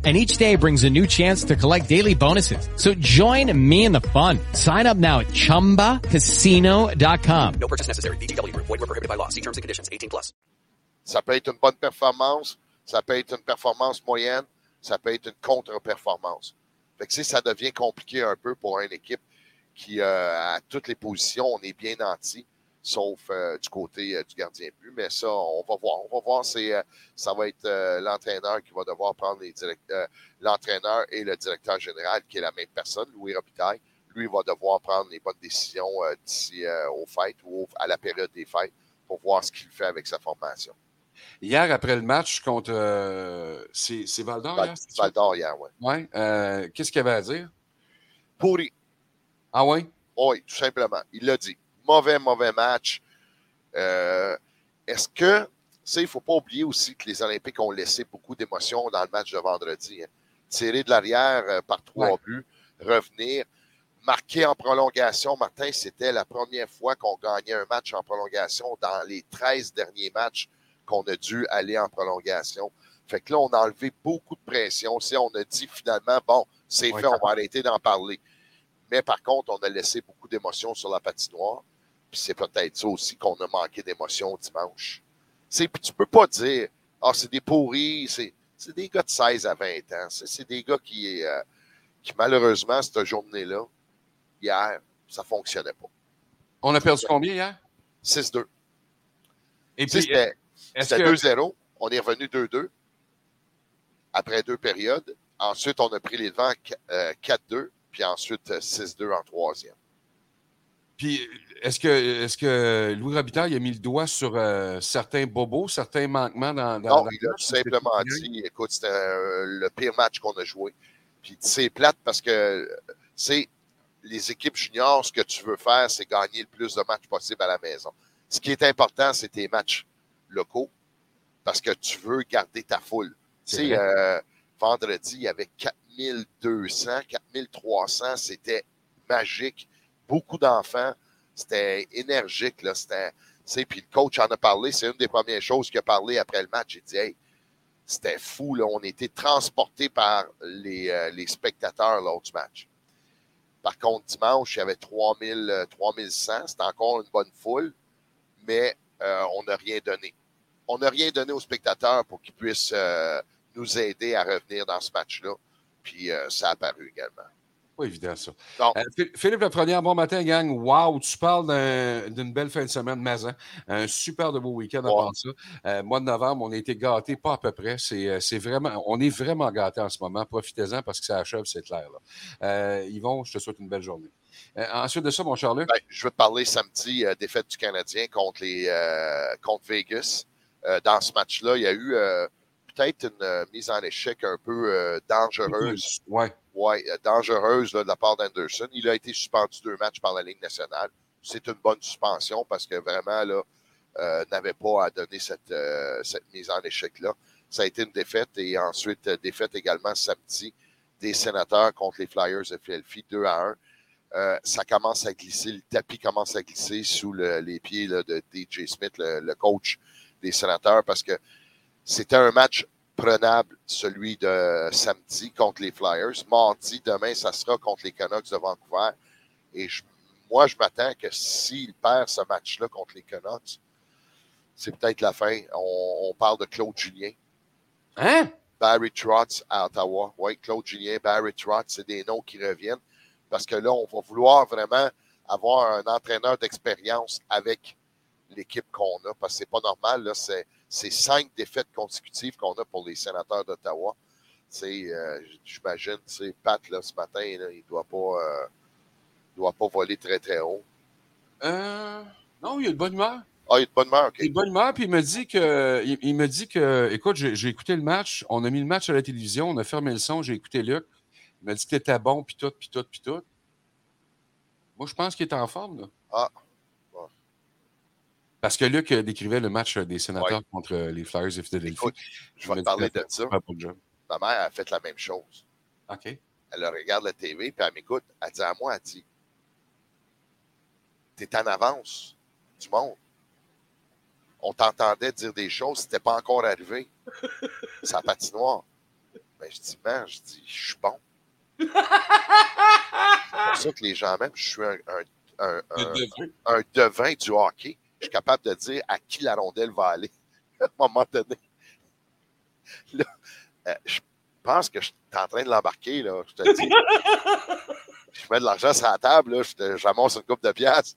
And each day brings a new chance to collect daily bonuses. So join me in the fun. Sign up now at ChumbaCasino.com. No purchase necessary. BGW. Void were prohibited by law. See terms and conditions. 18 plus. Ça peut être une bonne performance, ça peut être une performance moyenne, ça peut être une contre-performance. Fait que si ça devient compliqué un peu pour une équipe qui, euh, à toutes les positions, on est bien nanti, sauf euh, du côté euh, du gardien de but. Mais ça, on va voir. On va voir. Euh, ça va être l'entraîneur qui va devoir prendre les direct, l'entraîneur et le directeur général, qui est la même personne, Louis Robitaille. Lui va devoir prendre les bonnes décisions d'ici aux fêtes ou à la période des fêtes pour voir ce qu'il fait avec sa formation. Hier, après le match contre. C'est, c'est Val d'Or, Val, hier? Oui. Ouais. Qu'est-ce qu'il avait à dire? Pourri. Ah oui? Oui, tout simplement. Il l'a dit. Mauvais, mauvais match. Euh, est-ce que. Tu sais, il ne faut pas oublier aussi que les Olympiques ont laissé beaucoup d'émotions dans le match de vendredi. Hein. Tirer de l'arrière euh, par trois Ouais. buts, revenir, marquer en prolongation. Martin, c'était la première fois qu'on gagnait un match en prolongation dans les 13 derniers matchs qu'on a dû aller en prolongation. Fait que là, on a enlevé beaucoup de pression. Si on a dit finalement, bon, c'est Ouais, fait, on va arrêter d'en parler. Mais par contre, on a laissé beaucoup d'émotions sur la patinoire. Puis c'est peut-être ça aussi qu'on a manqué d'émotions dimanche. C'est, puis tu peux pas dire, ah, c'est des pourris, c'est, c'est des gars de 16 à 20 ans. C'est, c'est des gars qui, euh, qui, malheureusement, cette journée-là, hier, ça fonctionnait pas. On a perdu combien hier? 6-2. Et puis, C'était, est-ce c'était que. 2-0. On est revenu 2-2 après deux périodes. Ensuite, on a pris les devants euh, 4-2, puis ensuite euh, 6-2 en troisième. Puis, est-ce que, est-ce que Louis Robitaille a mis le doigt sur euh, certains bobos, certains manquements dans, dans Non, dans il a tout simplement dit, écoute, c'était euh, le pire match qu'on a joué. Puis c'est plate parce que c'est les équipes juniors, ce que tu veux faire, c'est gagner le plus de matchs possible à la maison. Ce qui est important, c'est tes matchs locaux parce que tu veux garder ta foule. Tu C'est sais, euh, vendredi, il y avait 4200, 4300, c'était magique. Beaucoup d'enfants, c'était énergique, là, puis le coach en a parlé, c'est une des premières choses qu'il a parlé après le match. Il dit, c'était fou, là, on était transportés par les, euh, les spectateurs lors du match. Par contre, dimanche, il y avait 3000, euh, 3100, c'était encore une bonne foule, mais euh, on n'a rien donné. On n'a rien donné aux spectateurs pour qu'ils puissent euh, nous aider à revenir dans ce match-là. Puis euh, ça a apparu également. Pas évident, ça. Non. Euh, Phil- Philippe Lafrenière, bon matin, gang. Wow, tu parles d'un- d'une belle fin de semaine, Mazan. Un super de beau week-end à part ça. Euh, mois de novembre, on a été gâtés, pas à peu près. C'est vraiment, on est vraiment gâtés en ce moment. Profitez-en parce que ça achève, c'est clair. Là. Euh, Yvon, je te souhaite une belle journée. Ensuite de ça, mon cher Luc, Ben, je veux te parler samedi, défaite du Canadien contre, les, contre Vegas. Dans ce match-là, il y a eu peut-être une euh, mise en échec un peu euh, dangereuse. ouais. Ouais, euh, dangereuse là, de la part d'Anderson. Il a été suspendu deux matchs par la Ligue nationale. C'est une bonne suspension parce que vraiment, là, euh, n'avait pas à donner cette, euh, cette mise en échec-là. Ça a été une défaite et ensuite, défaite également samedi des sénateurs contre les Flyers de Philadelphie, 2 à 1. Euh, ça commence à glisser, le tapis commence à glisser sous le- les pieds là, de DJ Smith, le, le coach des sénateurs, parce que c'était un match prenable, celui de samedi contre les Flyers. Mardi, demain, ça sera contre les Canucks de Vancouver. Et je- moi, je m'attends que s'il perd ce match-là contre les Canucks, c'est peut-être la fin. On, on parle de Claude Julien. Hein? Barry Trotz à Ottawa. Oui, Claude Julien, Barry Trotz, c'est des noms qui reviennent. Parce que là, on va vouloir vraiment avoir un entraîneur d'expérience avec l'équipe qu'on a. Parce que c'est pas normal. Là, c'est, c'est cinq défaites consécutives qu'on a pour les sénateurs d'Ottawa. Euh, j'imagine, c'est Pat là, ce matin, là, il doit pas, euh, doit pas voler très très haut. Euh, non, il y a de bonne humeur. Ah, il est de bonne humeur, ok. Il est de bonne humeur, puis il me dit que, il, il me dit que, écoute, j'ai j'ai écouté le match, on a mis le match à la télévision, on a fermé le son, j'ai écouté Luc. Il m'a dit que t'étais bon, puis tout, puis tout, puis tout. Moi, je pense qu'il est en forme, là. Ah. Parce que Luc euh, décrivait le match euh, des sénateurs contre euh, les Flyers de Philadelphie. Écoute, je vais te parler de ça. Ma mère a fait la même chose. OK. Elle regarde la TV, puis elle m'écoute. Elle dit à moi, elle dit T'es en avance du monde. On t'entendait dire des choses, c'était pas encore arrivé. La patinoire. Ben, je dis, man, je dis, je suis bon. C'est pour ça que les gens m'aiment. Je suis un, un, un, un, un devin du hockey. Je suis capable de dire à qui la rondelle va aller à un moment donné. Là, euh, je pense que je suis en train de l'embarquer, là. Je te dis. je mets de l'argent sur la table, là. J'amasse une coupe de pièces.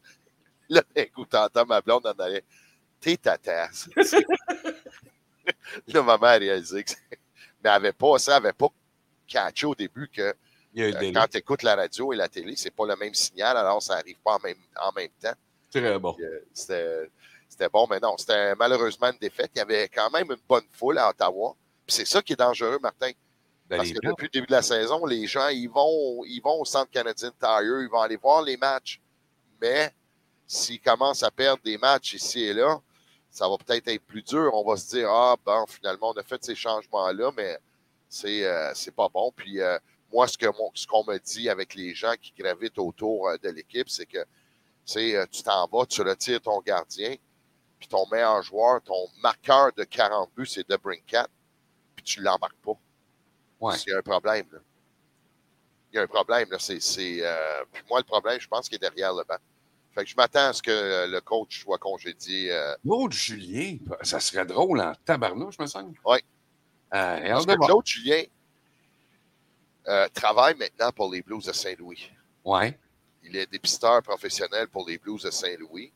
Là, coup, t'entends ma blonde en arrière. T'es ta tasse. là, ma mère a réalisé que c'est- Mais elle avait pas, ça, elle avait pas catché au début que euh, quand tu écoutes la radio et la télé, c'est pas le même signal, alors ça arrive pas en même, en même temps. Très bon. Euh, C'était bon, mais non, c'était malheureusement une défaite. Il y avait quand même une bonne foule à Ottawa. Puis c'est ça qui est dangereux, Martin. Ben, Parce que depuis le début de la saison, les gens, ils vont, ils vont au centre canadien Tire, ils vont aller voir les matchs. Mais s'ils commencent à perdre des matchs ici et là, ça va peut-être être plus dur. On va se dire, ah, bon, finalement, on a fait ces changements-là, mais c'est euh, pas bon. Puis euh, moi, ce que mon- ce qu'on me dit avec les gens qui gravitent autour euh, de l'équipe, c'est que sais, euh, tu t'en vas, tu retires ton gardien, puis ton meilleur joueur, ton marqueur de 40 buts, c'est de Brinkat, puis tu l'embarques pas. Ouais. A un problème. Là. Il y a un problème. Là. C'est, c'est, euh, puis moi, le problème, je pense qu'il est derrière le banc. Fait que je m'attends à ce que euh, le coach soit congédié. euh, Claude Julien, ça serait drôle en tabarnouche, me semble. Oui. Euh, parce que Claude Julien euh, travaille maintenant pour les Blues de Saint-Louis. Ouais. Il est dépisteur professionnel pour les Blues de Saint-Louis.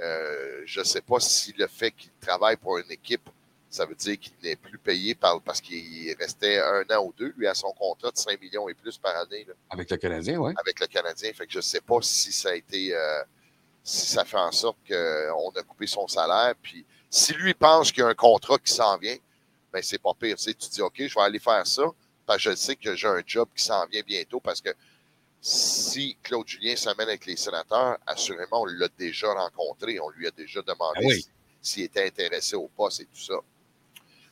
Euh, je ne sais pas si le fait qu'il travaille pour une équipe, ça veut dire qu'il n'est plus payé par, parce qu'il restait un an ou deux, lui, à son contrat de 5 millions et plus par année. là. Avec le Canadien, ouais. avec le Canadien. Fait que je ne sais pas si ça a été euh, si ça fait en sorte qu'on a coupé son salaire. Puis si lui pense qu'il y a un contrat qui s'en vient, ben c'est pas pire. Tu, sais, tu dis OK, je vais aller faire ça, parce que je sais que j'ai un job qui s'en vient bientôt parce que si Claude Julien s'amène avec les sénateurs, assurément, on l'a déjà rencontré. On lui a déjà demandé Ah oui. si- s'il était intéressé au poste et tout ça.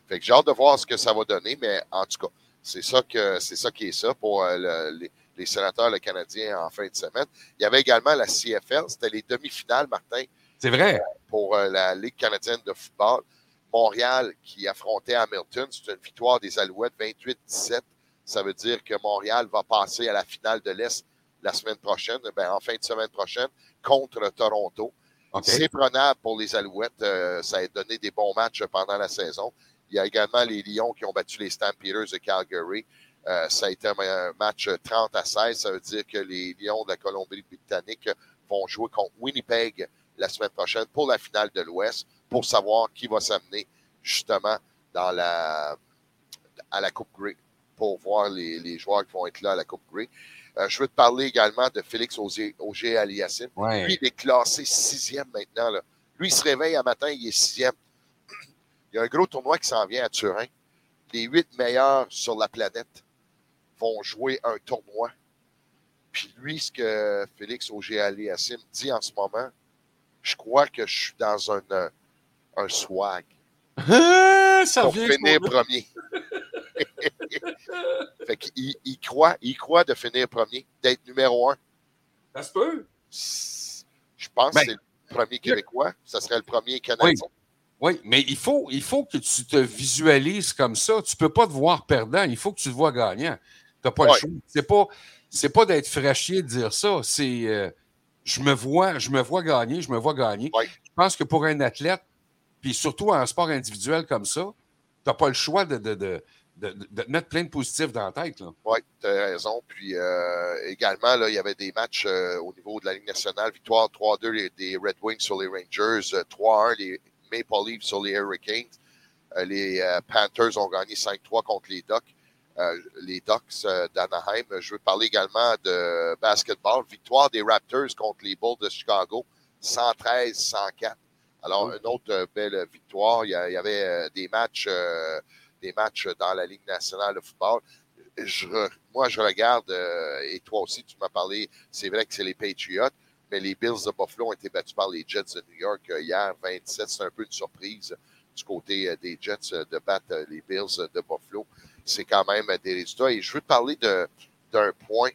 Fait que j'ai hâte de voir ce que ça va donner, mais en tout cas, c'est ça que c'est ça qui est ça pour euh, le- les, les sénateurs, le Canadien en fin de semaine. Il y avait également la CFL, c'était les demi-finales, Martin, C'est vrai. pour euh, la Ligue canadienne de football. Montréal qui affrontait Hamilton, c'est une victoire des Alouettes 28-17. Ça veut dire que Montréal va passer à la finale de l'Est la semaine prochaine, ben, en fin de semaine prochaine, contre Toronto. C'est prenable pour les Alouettes. euh, ça a donné des bons matchs pendant la saison. Il y a également les Lions qui ont battu les Stampeders de Calgary. Euh, ça a été un, un match 30 à 16. Ça veut dire que les Lions de la Colombie-Britannique vont jouer contre Winnipeg la semaine prochaine pour la finale de l'Ouest pour savoir qui va s'amener justement dans la, à la Coupe Grey pour voir les, les joueurs qui vont être là à la Coupe Grey. Euh, je veux te parler également de Félix Auger Aliassime. Ouais. Lui, il est classé sixième maintenant. Là. Lui, il se réveille un matin, il est sixième. Il y a un gros tournoi qui s'en vient à Turin. Les huit meilleurs sur la planète vont jouer un tournoi. Puis lui, ce que Félix Auger Aliassime dit en ce moment, je crois que je suis dans un, euh, un swag ça pour finir premier. fait qu'il il croit, il croit de finir premier, d'être numéro un. Ça se peut. Je pense Ben, que c'est le premier Québécois. Ça serait le premier Canadien. Oui, mais il faut, il faut que tu te visualises comme ça. Tu ne peux pas te voir perdant. Il faut que tu te vois gagnant. Tu n'as pas le choix. C'est pas, c'est pas d'être fraîchier de dire ça. C'est euh, je me vois, je me vois gagner, je me vois gagner. Je pense que pour un athlète, puis surtout en sport individuel comme ça, tu n'as pas le choix de, de, de, de, de te mettre plein de positifs dans la tête. Oui, tu as raison. Puis euh, également, là, il y avait des matchs euh, au niveau de la Ligue nationale. Victoire 3-2 les- des Red Wings sur les Rangers, euh, 3-1 les Maple Leafs sur les Hurricanes. Euh, les euh, Panthers ont gagné 5-3 contre les Ducks. Euh, les Ducks euh, d'Anaheim. Je veux parler également de basketball. Victoire des Raptors contre les Bulls de Chicago, 113-104. Alors, une autre euh, belle victoire. Il y, avait euh, des matchs, euh, des matchs dans la Ligue nationale de football. Moi, je regarde, euh, et toi aussi, tu m'as parlé, c'est vrai que c'est les Patriots, mais les Bills de Buffalo ont été battus par les Jets de New York euh, hier, 27. C'est un peu une surprise du côté euh, des Jets euh, de battre euh, les Bills de Buffalo. C'est quand même euh, des résultats. Et je veux te parler d'un point.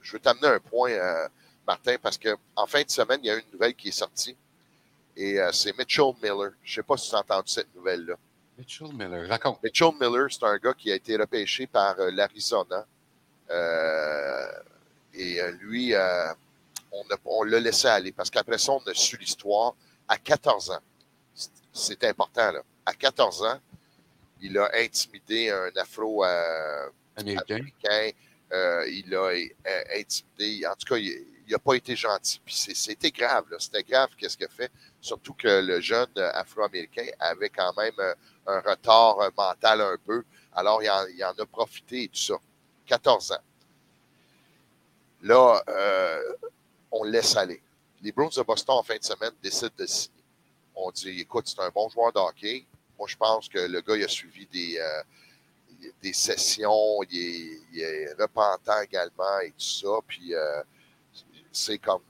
Je veux t'amener un point, euh, Martin, parce que en fin de semaine, il y a une nouvelle qui est sortie. Et euh, c'est Mitchell Miller. Je ne sais pas si tu as entendu cette nouvelle-là. Mitchell Miller, raconte. Mitchell Miller, c'est un gars qui a été repêché par euh, l'Arizona. Euh, et euh, lui, euh, on, l'a laissé aller parce qu'après ça, on a su l'histoire. À 14 ans, C'est- important, là. À 14 ans, il a intimidé un afro euh, Américain. américain. Euh, il a intimidé. En tout cas, il n'a pas été gentil. Puis c'était grave. C'était grave qu'est-ce qu'il a fait. Surtout que le jeune euh, afro-américain avait quand même euh, un retard euh, mental un peu. Alors, il en, il en a profité et tout ça. 14 ans. Là, euh, on le laisse aller. Les Browns de Boston, en fin de semaine, décident de signer. On dit, écoute, c'est un bon joueur de hockey. Moi, je pense que le gars, il a suivi des, des sessions, il est, il est repentant également et tout ça. Puis, c'est comme,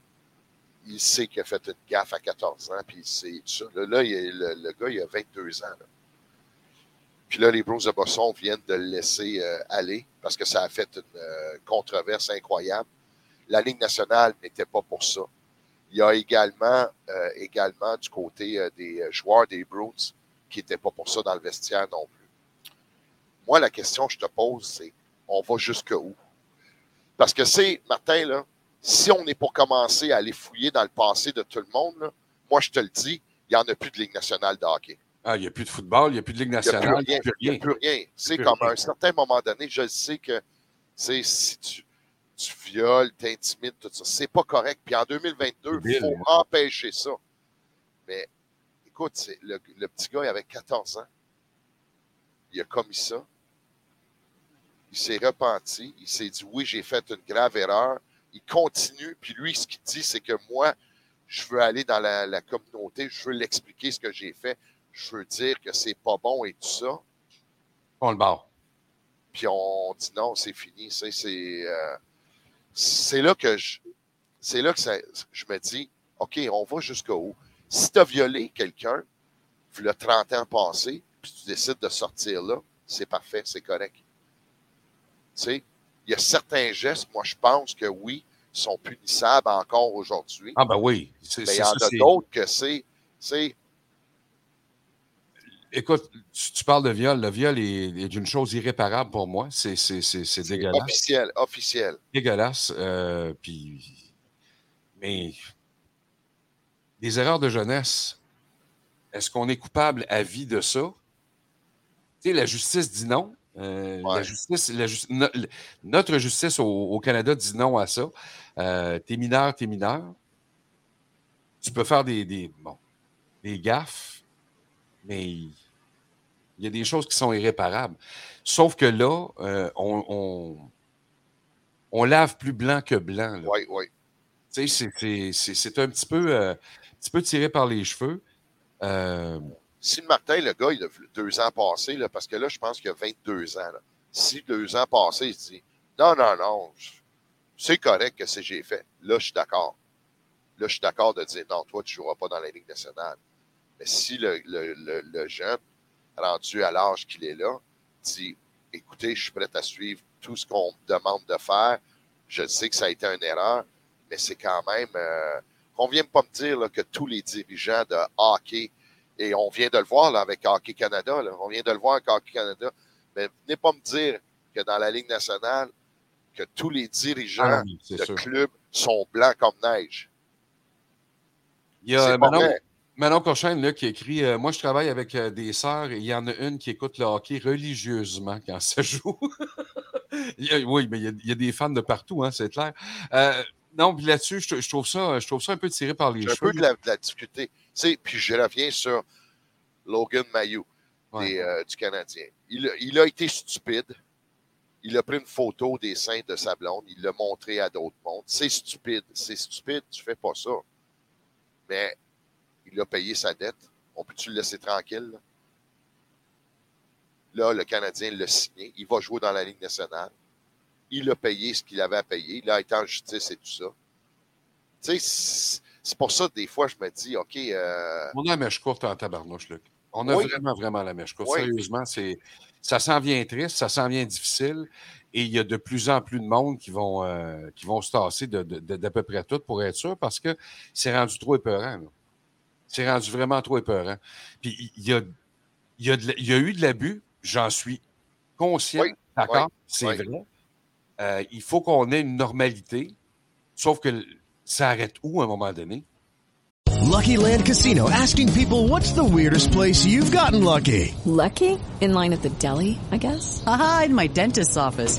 il sait qu'il a fait une gaffe à 14 ans, puis c'est. Là, il le, le gars, il a 22 ans. là. Puis là, les Bruins de Boston viennent de le laisser euh, aller parce que ça a fait une euh, controverse incroyable. La Ligue nationale n'était pas pour ça. Il y a également, euh, également du côté des joueurs des Bruins qui n'étaient pas pour ça dans le vestiaire non plus. Moi, la question que je te pose, c'est on va jusque où? Parce que c'est, Martin, là, si on est pour commencer à aller fouiller dans le passé de tout le monde, là, moi, je te le dis, il n'y en a plus de Ligue nationale de hockey. Ah, il n'y a plus de football, il n'y a plus de Ligue nationale, il n'y a plus Il n'y rien. a plus rien. C'est comme rien. à un certain moment donné, je sais que c'est si tu, tu violes, t'intimides, tout ça, c'est pas correct. Puis en 2022, il faut hein. empêcher ça. Mais écoute, le petit gars, il avait 14 ans. Il a commis ça. Il s'est repenti. Il s'est dit oui, j'ai fait une grave erreur. Il continue. Puis lui, ce qu'il dit, c'est que moi, je veux aller dans la, la communauté, je veux l'expliquer ce que j'ai fait. Je veux dire que c'est pas bon et tout ça. On le barre. Puis on dit non, c'est fini. C'est, c'est, euh, c'est là que je, c'est là que ça- je me dis, OK, on va jusqu'à où? Si tu as violé quelqu'un, le 30 ans passé, puis tu décides de sortir là, c'est parfait, c'est correct. Tu sais, il y a certains gestes, moi, je pense que oui, sont punissables encore aujourd'hui. Ah, ben oui. C'est, mais il y en a d'autres que c'est, Écoute, tu, tu parles de viol. Le viol est, est une chose irréparable pour moi. C'est, dégueulasse. officiel, officiel. dégueulasse. euh, puis, mais des erreurs de jeunesse, est-ce qu'on est coupable à vie de ça? Tu sais, la justice dit non. Euh, Ouais. La justice, la no- notre justice au, au Canada dit non à ça. Euh, t'es mineur, t'es mineur. Tu peux faire des, des, bon, des gaffes, mais il y a des choses qui sont irréparables. Sauf que là, euh, on, on, on lave plus blanc que blanc. Oui, oui. Tu sais, c'est- un petit peu, un petit peu tiré par les cheveux. Si Martin, le gars, il a deux ans passés, là, parce que là, je pense qu'il a 22 ans. Si deux ans passés, il se dit Non, non, non, c'est correct que c'est j'ai fait. Là, je suis d'accord. Là, je suis d'accord de dire non, toi, tu ne joueras pas dans la Ligue nationale. Mais si le, le- le- le jeune, rendu à l'âge qu'il est là, dit écoutez, je suis prêt à suivre tout ce qu'on me demande de faire, je sais que ça a été une erreur, mais c'est quand même. Euh, on vient pas me dire que tous les dirigeants de hockey, et on vient de le voir là, avec Hockey Canada, là, on vient de le voir avec Hockey Canada, mais venez pas me dire que dans la Ligue nationale, que tous les dirigeants ah oui, de sûr. clubs sont blancs comme neige. Il y a Manon. Manon là, qui écrit euh, Moi, je travaille avec euh, des sœurs et il y en a une qui écoute le hockey religieusement quand ça joue. Il y a- oui, mais il y, a, il y a des fans de partout, hein, c'est clair. Euh, non, puis là-dessus, je, je trouve ça, je trouve ça un peu tiré par les J'ai un cheveux. peu de la, de la difficulté. Puis je reviens sur Logan Mayou Ouais. des, euh, du Canadien. Il, a- il a été stupide. Il a pris une photo des seins de sa blonde. Il l'a montré à d'autres mondes. C'est stupide. C'est stupide. Tu fais pas ça. Mais il a payé sa dette. On peut-tu le laisser tranquille? Là, Là, le Canadien l'a signé. Il va jouer dans la Ligue nationale. Il a payé ce qu'il avait à payer. Il a été en justice et tout ça. Tu sais, c'est- pour ça, des fois, je me dis, OK, euh, On a la mèche courte en tabarnouche, Luc. On a Oui. vraiment, vraiment la mèche courte. Oui. Sérieusement, c'est, ça s'en vient triste, ça s'en vient difficile. Et il y a de plus en plus de monde qui vont, euh, qui vont se tasser de, de- de- d'à peu près tout pour être sûr parce que c'est rendu trop épeurant. là. C'est rendu vraiment trop épeurant. Puis il y a, il y a, de il y a eu de l'abus, j'en suis conscient, Oui. d'accord, c'est vrai. Euh, il faut qu'on ait une normalité, sauf que ça arrête où à un moment donné? Lucky Land Casino asking people what's the weirdest place you've gotten lucky? Lucky? In line at the deli, I guess? Aha, in my dentist's office.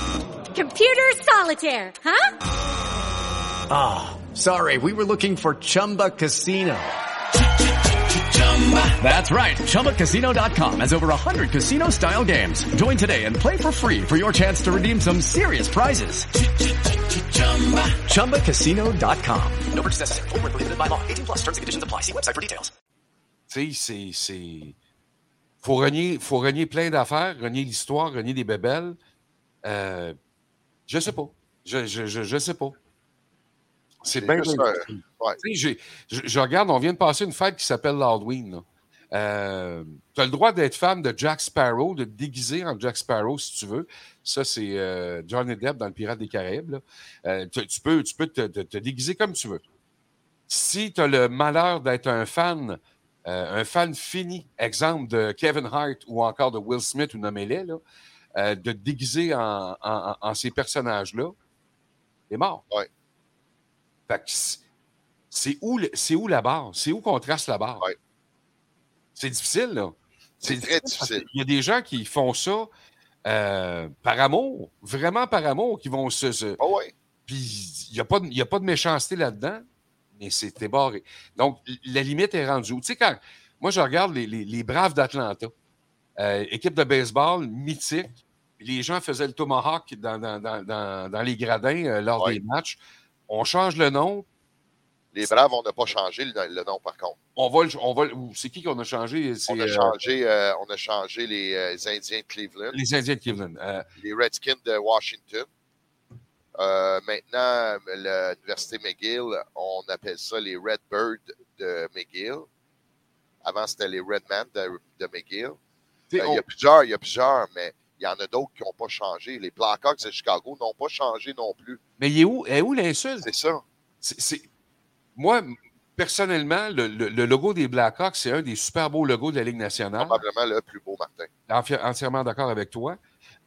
Computer solitaire, huh? Ah, sorry, we were looking for Chumba Casino. That's right, ChumbaCasino.com has over 100 casino-style games. Join today and play for free for your chance to redeem some serious prizes. ChumbaCasino.com. No purchase necessary. Void where prohibited by law. 18 plus terms and conditions apply. See website for details. Tu sais, c'est. c'est- Faut renier, faut renier plein d'affaires, renier l'histoire, renier des bébelles. Euh, je sais pas. Je, je, je, je sais pas. C'est bien. ouais. Je, je regarde, on vient de passer une fête qui s'appelle l'Halloween. Euh, tu as le droit d'être fan de Jack Sparrow, de te déguiser en Jack Sparrow si tu veux. Ça, c'est euh, Johnny Depp dans le Pirate des Caraïbes. Euh, tu, tu peux, tu peux te, te- te déguiser comme tu veux. Si tu as le malheur d'être un fan, un fan fini, exemple de Kevin Hart ou encore de Will Smith ou nommez-les, là, euh, de te déguiser en, en- en ces personnages-là, t'es mort. Ouais. Fait que c'est- où, où la barre? C'est où qu'on trace la barre? Ouais. C'est difficile, là. C'est très difficile. qu'il y a des gens qui font ça euh, par amour, vraiment par amour, qui vont se. se- Ah ouais. puis il n'y a, pas de- il y a pas de méchanceté là-dedans, mais c'est débarré. Donc, la limite est rendue? Tu sais, quand moi, je regarde les, les- les Braves d'Atlanta, euh, équipe de baseball mythique, les gens faisaient le tomahawk dans, dans- dans- dans- dans les gradins euh, lors Ouais. des matchs. On change le nom, Les Braves, on n'a pas changé le, le nom, par contre. on va, on va C'est qui qu'on a changé? C'est On a euh, changé, euh, on a changé les, euh, les Indiens de Cleveland, les Indiens de Cleveland. Euh, les Redskins de Washington. Euh, maintenant, l'Université McGill, on appelle ça les Redbirds de McGill. Avant, c'était les Redmen de, de McGill. Euh, il y a plusieurs, il y a plusieurs, mais Il y en a d'autres qui n'ont pas changé. Les Blackhawks de Chicago n'ont pas changé non plus. Mais il est où, est où l'insulte? C'est ça. Moi, personnellement, le, le- le logo des Blackhawks, c'est un des super beaux logos de la Ligue nationale. Probablement le plus beau, Martin. Enfi- entièrement d'accord avec toi.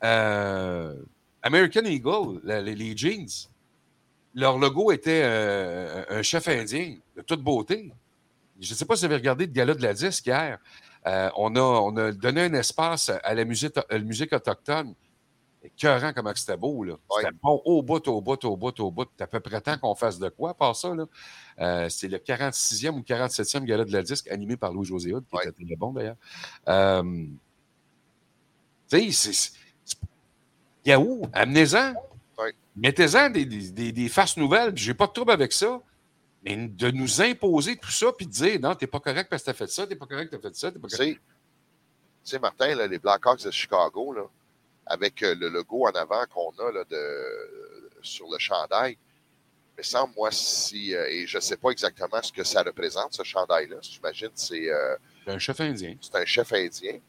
Euh, American Eagle, la- les, les jeans, leur logo était euh, un chef indien de toute beauté. Je ne sais pas si vous avez regardé le gala de la disque hier. Euh, on, a, on a donné un espace à la musique, à la musique autochtone. Écœurant comment c'était beau. là. C'était bon au bout, au bout, au bout, au bout. C'est à peu près temps qu'on fasse de quoi par ça. là. Euh, c'est le 46e ou 47e gala de la disque animé par Louis-José Hood, qui était très bon d'ailleurs. Euh, tu sais, Yahoo, amenez-en. Mettez-en des, des, des- des faces nouvelles, j'ai pas de trouble avec ça. Mais de nous imposer tout ça, puis de dire non, t'es pas correct parce que t'as fait ça, t'es pas correct, t'as fait ça, t'es pas correct. tu sais, Martin, là, les Blackhawks de Chicago, là, avec euh, le logo en avant qu'on a là, de, sur le chandail, mais sans moi, si, euh, et je ne sais pas exactement ce que ça représente, ce chandail-là. J'imagine que c'est euh, C'est un chef indien. c'est un chef indien.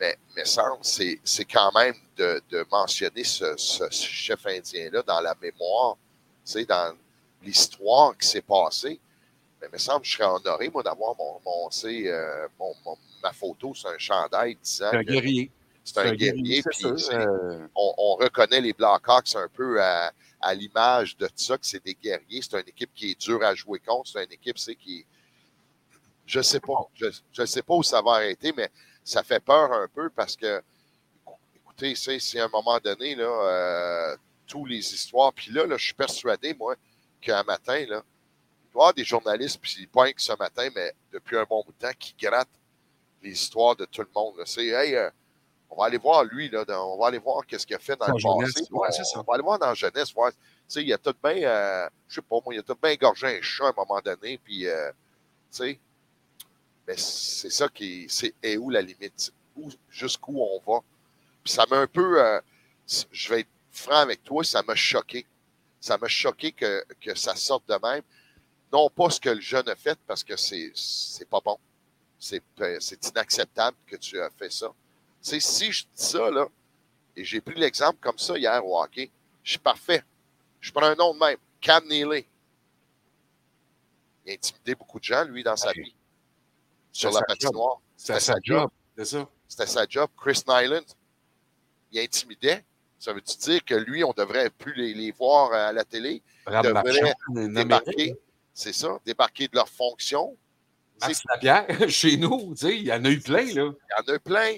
Mais, mais semble, c'est c'est quand même de, de mentionner ce, ce chef indien-là dans la mémoire, tu sais, dans l'histoire qui s'est passée. Mais il me semble que je serais honoré, moi, d'avoir mon, mon, euh, mon- mon- ma photo sur un chandail disant C'est un guerrier. C'est un, guerrier. puis euh, on, on reconnaît les Blackhawks un peu à, à l'image de ça, que c'est des guerriers. C'est une équipe qui est dure à jouer contre. C'est une équipe, c'est qui. Je sais pas. Je ne sais pas où ça va arrêter, mais ça fait peur un peu parce que, écoutez, c'est à un moment donné, là, euh, tous les histoires. Puis là, là, je suis persuadé, moi, qu'un matin, là, il doit y avoir des journalistes, puis pas que ce matin, mais depuis un bon bout de temps, qui grattent les histoires de tout le monde. C'est, hey, euh, on va aller voir lui, là, dans- on va aller voir qu'est-ce qu'il a fait dans le jeunesse, passé. ouais, on, c'est ça. on va aller voir dans la jeunesse, voir. Tu sais, il a tout bien, euh, je sais pas, moi, il a tout bien égorgé un chat à un moment donné, puis, euh, tu sais, mais c'est ça qui, c'est est où la limite? Où- Jusqu'où on va? Puis ça m'a un peu, euh, je vais être franc avec toi, ça m'a choqué. Ça m'a choqué que, que ça sorte de même. Non pas ce que le jeune a fait, parce que c'est, c'est pas bon. C'est, euh, c'est inacceptable que tu as fait ça. Tu sais, si je dis ça, là, et j'ai pris l'exemple comme ça hier au hockey, je suis parfait. Je prends un nom de même, Cam Neely. Il a intimidé beaucoup de gens, lui, dans sa vie. Sur la patinoire. C'était sa job. C'est ça. C'était sa job. Chris Nyland, il intimidait. Ça veut-tu dire que lui, on devrait plus les, les voir à la télé? Devrait débarquer, c'est ça, débarquer de leur fonction. Max Lapierre, chez nous, il y en a eu plein, là. Il y en a plein.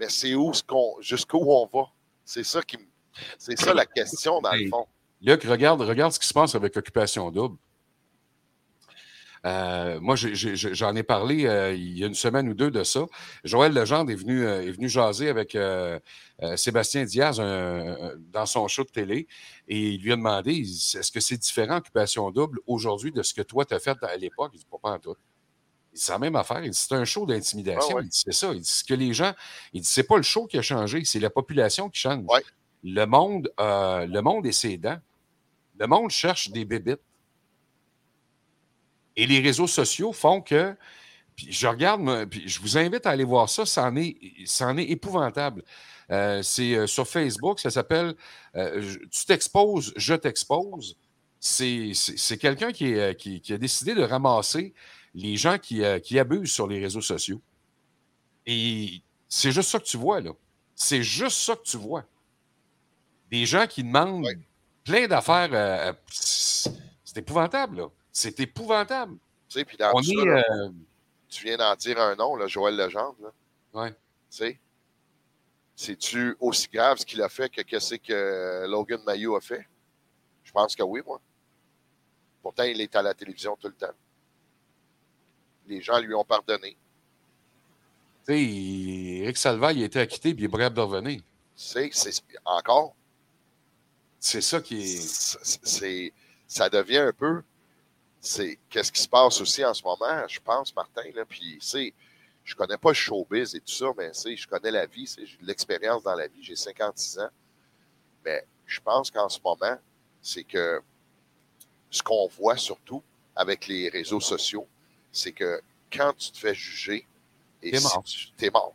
Mais c'est où ce qu'on, jusqu'où on va? C'est ça qui c'est ça la question dans le fond. Luc, regarde, regarde ce qui se passe avec Occupation Double. Euh, moi, j'en ai parlé euh, il y a une semaine ou deux de ça. Joël Legendre est venu, euh, est venu jaser avec Sébastien Diaz un- dans son show de télé et il lui a demandé est-ce que c'est différent Occupation Double aujourd'hui de ce que toi t'as fait à l'époque? Il dit pas, pas en tout. Il dit c'est la même affaire. Il dit c'est un show d'intimidation. Ah ouais. Il dit c'est ça. Il dit ce que les gens. Il dit c'est pas le show qui a changé, c'est la population qui change. Ouais. Le monde, le monde et ses dents. Le monde cherche des bébites. Et les réseaux sociaux font que. Puis je regarde, puis je vous invite à aller voir ça, c'en est, c'en est épouvantable. Euh, c'est euh, sur Facebook, ça s'appelle euh, Tu t'exposes, je t'expose. C'est, quelqu'un qui, est, qui, qui a décidé de ramasser les gens qui, qui abusent sur les réseaux sociaux. Et c'est juste ça que tu vois, là. C'est juste ça que tu vois. Des gens qui demandent plein d'affaires. c'est épouvantable, là. C'est épouvantable. Tu sais, puis dans On tout est, ça, là, euh, tu viens d'en dire un nom, là, Joël Legendre. Là. Ouais. Tu sais, c'est-tu aussi grave ce qu'il a fait que qu'est-ce que Logan Mayou a fait? Je pense que oui, moi. Pourtant, il est à la télévision tout le temps. Les gens lui ont pardonné. Tu sais, Eric Salva, il a été acquitté, puis il est brave de revenir. C'est, c'est encore. C'est ça qui est. C'est, c'est- ça devient un peu. C'est qu'est-ce qui se passe aussi en ce moment, je pense, Martin. Là, puis, c'est, je connais pas le showbiz et tout ça, mais je connais la vie, j'ai de l'expérience dans la vie, j'ai 56 ans. Mais je pense qu'en ce moment, c'est que ce qu'on voit surtout avec les réseaux sociaux, c'est que quand tu te fais juger, et T'es mort. si tu- t'es mort.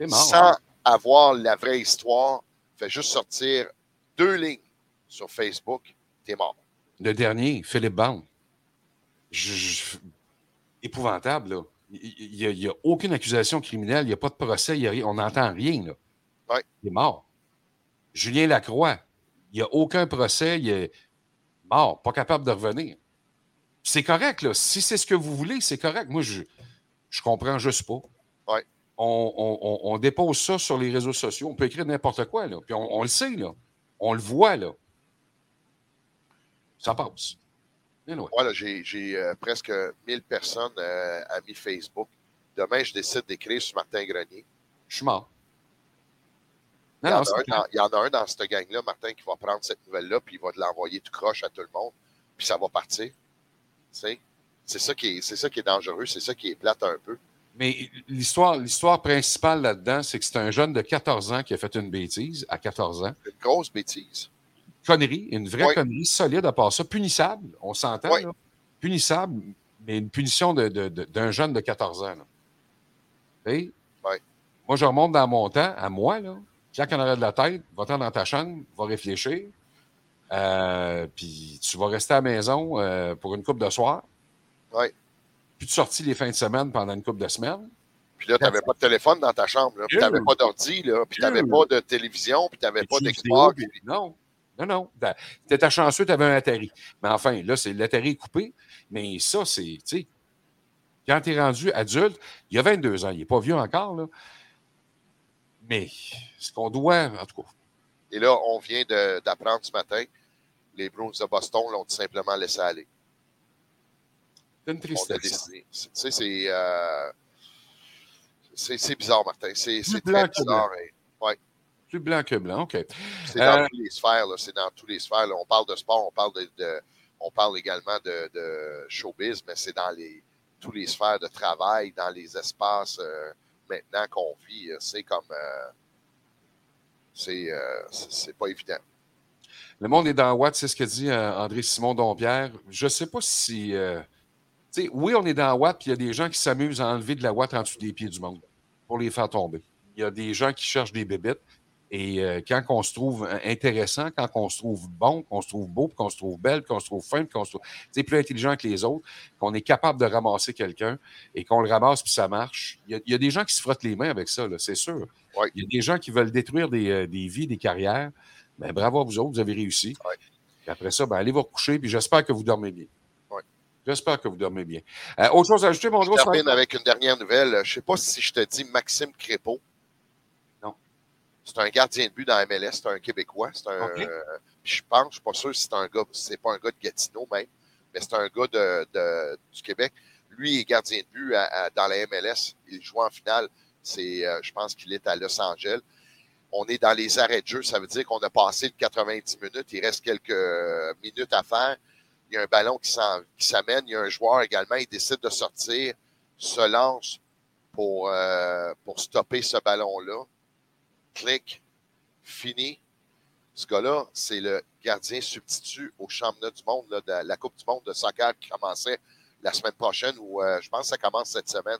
Mort, Sans, hein. avoir la vraie histoire, fais juste sortir deux lignes sur Facebook, t'es mort. Le dernier, Philippe Bond. Je- je- épouvantable, là. Il n'y a, aucune accusation criminelle, il n'y a pas de procès, il y a on n'entend rien, là. Ouais. Il est mort. Julien Lacroix, il n'y a aucun procès, il est mort, pas capable de revenir. C'est correct, là. Si c'est ce que vous voulez, c'est correct. Moi, je, je comprends juste pas. Ouais. On, on- on- on dépose ça sur les réseaux sociaux. On peut écrire n'importe quoi, là. Puis on, on le sait, là. On le voit, là. Ça passe. Voilà, j'ai euh, presque 1000 personnes euh, amis Facebook. Demain, je décide d'écrire sur Martin Grenier. Je suis mort. Il y, Non, en a un dans, il y en a un dans cette gang-là, Martin, qui va prendre cette nouvelle-là, puis il va l'envoyer tout croche à tout le monde, puis ça va partir. C'est ça, qui est- c'est ça qui est dangereux, c'est ça qui est plate un peu. Mais l'histoire, l'histoire principale là-dedans, c'est que c'est un jeune de 14 ans qui a fait une bêtise à 14 ans. Une grosse bêtise. Connerie, une vraie Oui. connerie solide à part ça. Punissable, on s'entend, Oui. Punissable, mais une punition de- de- de- d'un jeune de 14 ans. Oui. Moi, je remonte dans mon temps, à moi, là. Claque en arrière de la tête, va-t'en dans ta chambre, va réfléchir. Euh, puis tu vas rester à la maison euh, pour une coupe de soir. Oui. Puis tu sortis les fins de semaine pendant une coupe de semaines. Puis là, tu n'avais pas de téléphone dans ta chambre, là, puis tu n'avais pas d'ordi, puis tu n'avais pas de télévision, puis tu n'avais pas puis- Non, non, non. T'étais chanceux, tu avais un Atari. Mais enfin, là, c'est l'Atari est coupé. Mais ça, c'est, tu sais, quand tu es rendu adulte, il y a 22 ans, il n'est pas vieux encore, là. Mais ce qu'on doit, en tout cas, Et là, on vient d'apprendre ce matin, les Bruins de Boston l'ont tout simplement laissé aller. c'est une tristesse. décidé. Tu sais, c'est. euh, bizarre, Martin. C'est très bizarre. et- ouais. Plus blanc que blanc, OK. C'est dans Euh, toutes les sphères. là. C'est dans toutes les sphères. là. On parle de sport, on parle de, de- on parle également de, de showbiz, mais c'est dans les tous les sphères de travail, dans les espaces euh, maintenant qu'on vit. euh, C'est comme euh, c'est pas évident. Le monde est dans Watt, c'est ce que dit André Simon Dompierre. Je ne sais pas si. oui, on est dans Watt, puis il y a des gens qui s'amusent à enlever de la Watt en dessous des pieds du monde pour les faire tomber. Il y a des gens qui cherchent des bébites. Et euh, quand on se trouve euh, intéressant, quand on se trouve bon, qu'on se trouve beau, qu'on se trouve belle, qu'on se trouve fin, qu'on se trouve plus intelligent que les autres, qu'on est capable de ramasser quelqu'un et qu'on le ramasse puis ça marche, il y, a, il y a des gens qui se frottent les mains avec ça, c'est sûr. Ouais. Il y a des gens qui veulent détruire des, euh, des vies, des carrières. Ben, bravo à vous autres, vous avez réussi. Ouais. Puis après ça, ben, allez vous recoucher, puis j'espère que vous dormez bien. Ouais. J'espère que vous dormez bien. Euh, autre chose à ajouter, mon Je gros? termine avec une dernière nouvelle. Je ne sais pas si je te dis Maxime Crépeau. C'est un gardien de but dans MLS, c'est un Québécois. C'est un, OK. euh, je pense, je suis pas sûr si c'est un gars, c'est pas un gars de Gatineau même, mais c'est un gars de, de- du Québec. Lui il est gardien de but à- à- dans la MLS. Il joue en finale. C'est, euh, je pense qu'il est à Los Angeles. On est dans les arrêts de jeu. Ça veut dire qu'on a passé le 90 minutes. Il reste quelques euh, minutes à faire. Il y a un ballon qui s'amène. Il y a un joueur également. Il décide de sortir, se lance pour, euh, pour stopper ce ballon-là. Clic. Fini. Ce gars-là, c'est le gardien substitut au championnat du monde, là, de la Coupe du monde de soccer qui commençait la semaine prochaine, ou euh, je pense que ça commence cette semaine.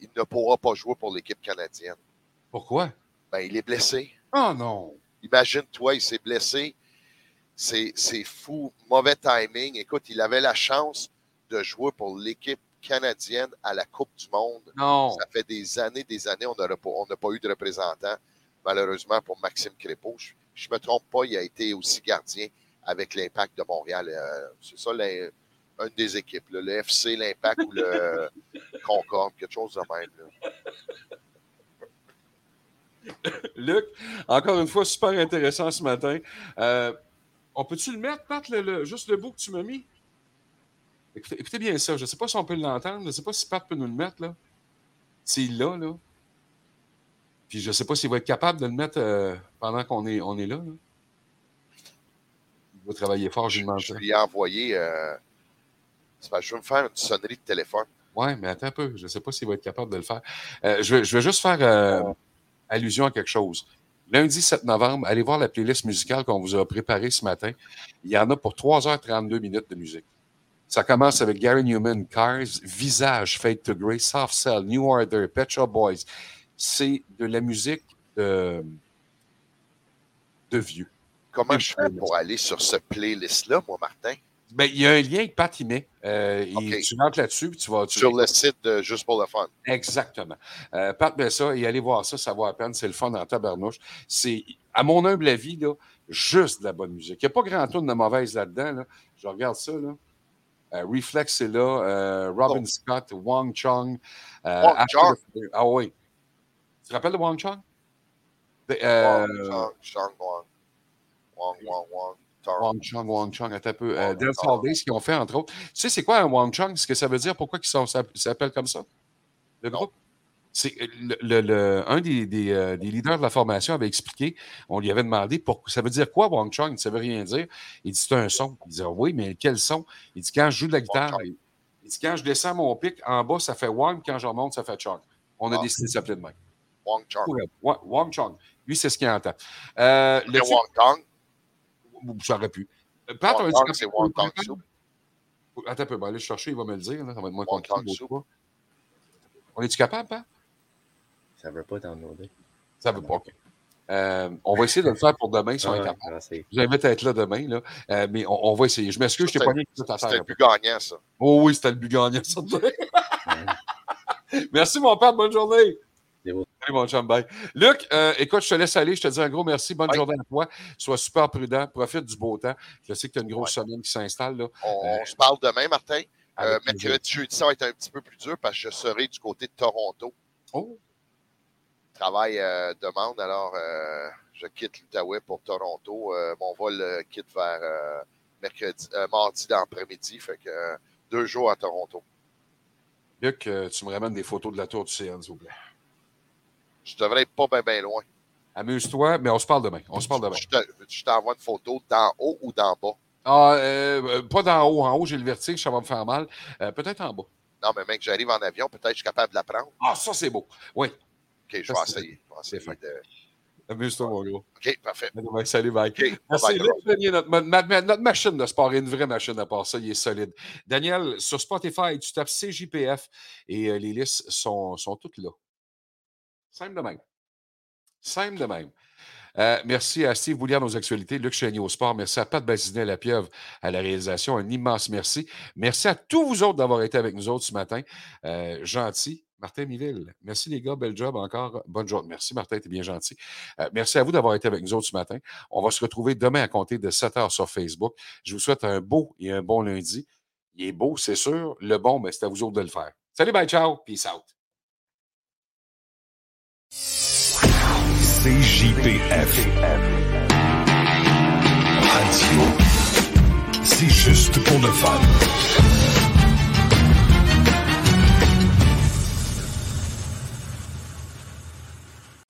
Il ne pourra pas jouer pour l'équipe canadienne. Pourquoi? Ben, il est blessé. Oh non! Imagine-toi, il s'est blessé. C'est c'est fou. Mauvais timing. Écoute, il avait la chance de jouer pour l'équipe canadienne à la Coupe du Monde. Non! Ça fait des années, des années, on n'aurait pas- on n'a pas eu de représentant, malheureusement, pour Maxime Crépeau. Je ne me trompe pas, il a été aussi gardien avec l'Impact de Montréal. Euh, C'est ça, une des équipes, là, le FC, l'Impact ou le Concorde, quelque chose de même. là. Luc, encore une fois, super intéressant ce matin. Euh, on peut-tu le mettre, Pat, le- le- juste le bout que tu m'as mis? Écoutez, écoutez bien ça. Je ne sais pas si on peut l'entendre. Je ne sais pas si Pat peut nous le mettre, là. S'il l'a, là. Puis je ne sais pas s'il va être capable de le mettre euh, pendant qu'on est, on est là, là. Il va travailler fort, je lui Je lui ai envoyé. euh, je vais me faire une sonnerie de téléphone. Ouais, mais attends un peu. Je ne sais pas s'il va être capable de le faire. Euh, je, vais, je vais juste faire euh, allusion à quelque chose. Lundi 7 novembre, allez voir la playlist musicale qu'on vous a préparée ce matin. Il y en a pour 3h32 minutes de musique. Ça commence avec Gary Newman, Cars, Visage, Fade to Grey, Soft Cell, New Order, Pet Shop Boys. C'est de la musique de vieux. Comment je fais pour aller sur ce playlist-là, moi, Martin? Ben, il y a un lien que Pat y met. Euh, et OK. Tu rentres là-dessus, tu vas. tu- Sur le site de Juste pour le fun. Exactement. Euh, Pat met ça et allez voir ça, ça vaut à peine. C'est le fun en tabarnouche. C'est, à mon humble avis, là, juste de la bonne musique. Il n'y a pas grand tour de mauvaise là-dedans. Là. Je regarde ça. Là. Euh, Reflex, c'est là. Euh, Robin Scott, Wang Chung. euh, Wang Chung? Ah oui. Tu te rappelles de Wang Chung? De- euh, Wang, Chang, Chang, Wang. Wang, Wang, Wang. Wang Chung, Wang Chung, attends un peu. Euh, Days, ce qu'ils ont fait, entre autres. Tu sais, c'est quoi un Wang Chung? Ce que ça veut dire? Pourquoi ils sont- ça s'appelle comme ça? Le groupe? C'est euh, le, le- le- un des, des, euh, des leaders de la formation avait expliqué, on lui avait demandé pour, ça veut dire quoi Wang Chung? Il ne savait rien dire. Il dit c'est un son. Il dit oui, mais quel son? Il dit quand je joue de la guitare, il, il dit quand je descends mon pic, en bas, ça fait Wang, quand je remonte, ça fait Chung. On a Ah. décidé de s'appeler de même. Wang Chang. Wa- Wang Chung. Lui, c'est ce qu'il entend. Euh, le ça aurait pu. Euh, Pat, Wang on a dit Tong, quand- c'est Wang Tong Soup. Attends un peu, on va aller le chercher, il va me le dire. Là. Ça va être moins. Tong l'autre Soup. On est-tu capable, Pat? Ça veut pas downloader. Ça veut pas. OK. Euh, on va essayer de le faire pour demain si on est Ah, capable. ah, vous à être là demain, là. Euh, mais on, on va essayer. Je m'excuse, je t'ai pas mis tout à C'était le but gagnant, ça. Oh oui, c'était le but gagnant, ça. merci, mon père. Bonne journée. Salut, mon chum. Bye. Luc, euh, écoute, je te laisse aller. Je te dis un gros merci. Bonne journée à toi. Sois super prudent. Profite du beau temps. Je sais que tu as une grosse semaine qui s'installe. là. On, Euh, on se parle demain, Martin. Euh, mercredi, jeudi, ça va être un petit peu plus dur parce que je serai du côté de Toronto. Oh, Travail demande, alors je quitte l'Outaouais pour Toronto. Mon vol quitte vers mercredi, mardi d'après-midi. Fait que deux jours à Toronto. Luc, tu me ramènes des photos de la tour du CN, s'il vous plaît. Je devrais être pas bien bien loin. Amuse-toi, mais on se parle demain. On se parle demain. Je te- je t'envoie une photo d'en haut ou d'en bas. Ah, euh, euh, pas d'en haut. En haut, j'ai le vertige, ça va me faire mal. Euh, Peut-être en bas. Non, mais mec, j'arrive en avion, peut-être que je suis capable de la prendre. Ah, ça, c'est beau. Oui. OK, je vais essayer. Je vais essayer de- Amuse-toi, mon gros. OK, parfait. Demain. Salut, bye. OK, Merci, notre, ma- ma- notre machine de sport, une vraie machine à part ça, il est solide. Daniel, sur Spotify, tu tapes CJPF et euh, les listes sont, sont toutes là. Simple de même. Simple de même. Euh, merci à Steve Bouliard aux actualités, Luc Chénier au sport. Merci à Pat Bazinet, la pieuvre à la réalisation. Un immense merci. Merci à tous vous autres d'avoir été avec nous autres ce matin. Euh, gentil. Martin Miville. Merci les gars, bel job encore. Bonne journée. Merci Martin, t'es bien gentil. Euh, merci à vous d'avoir été avec nous autres ce matin. On va se retrouver demain à compter de 7 heures sur Facebook. Je vous souhaite un beau et un bon lundi. Il est beau, c'est sûr. Le bon, mais c'est à vous autres de le faire. Salut, bye, ciao. Peace out. CJPF. Radio. C'est juste pour le fun.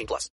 18 plus.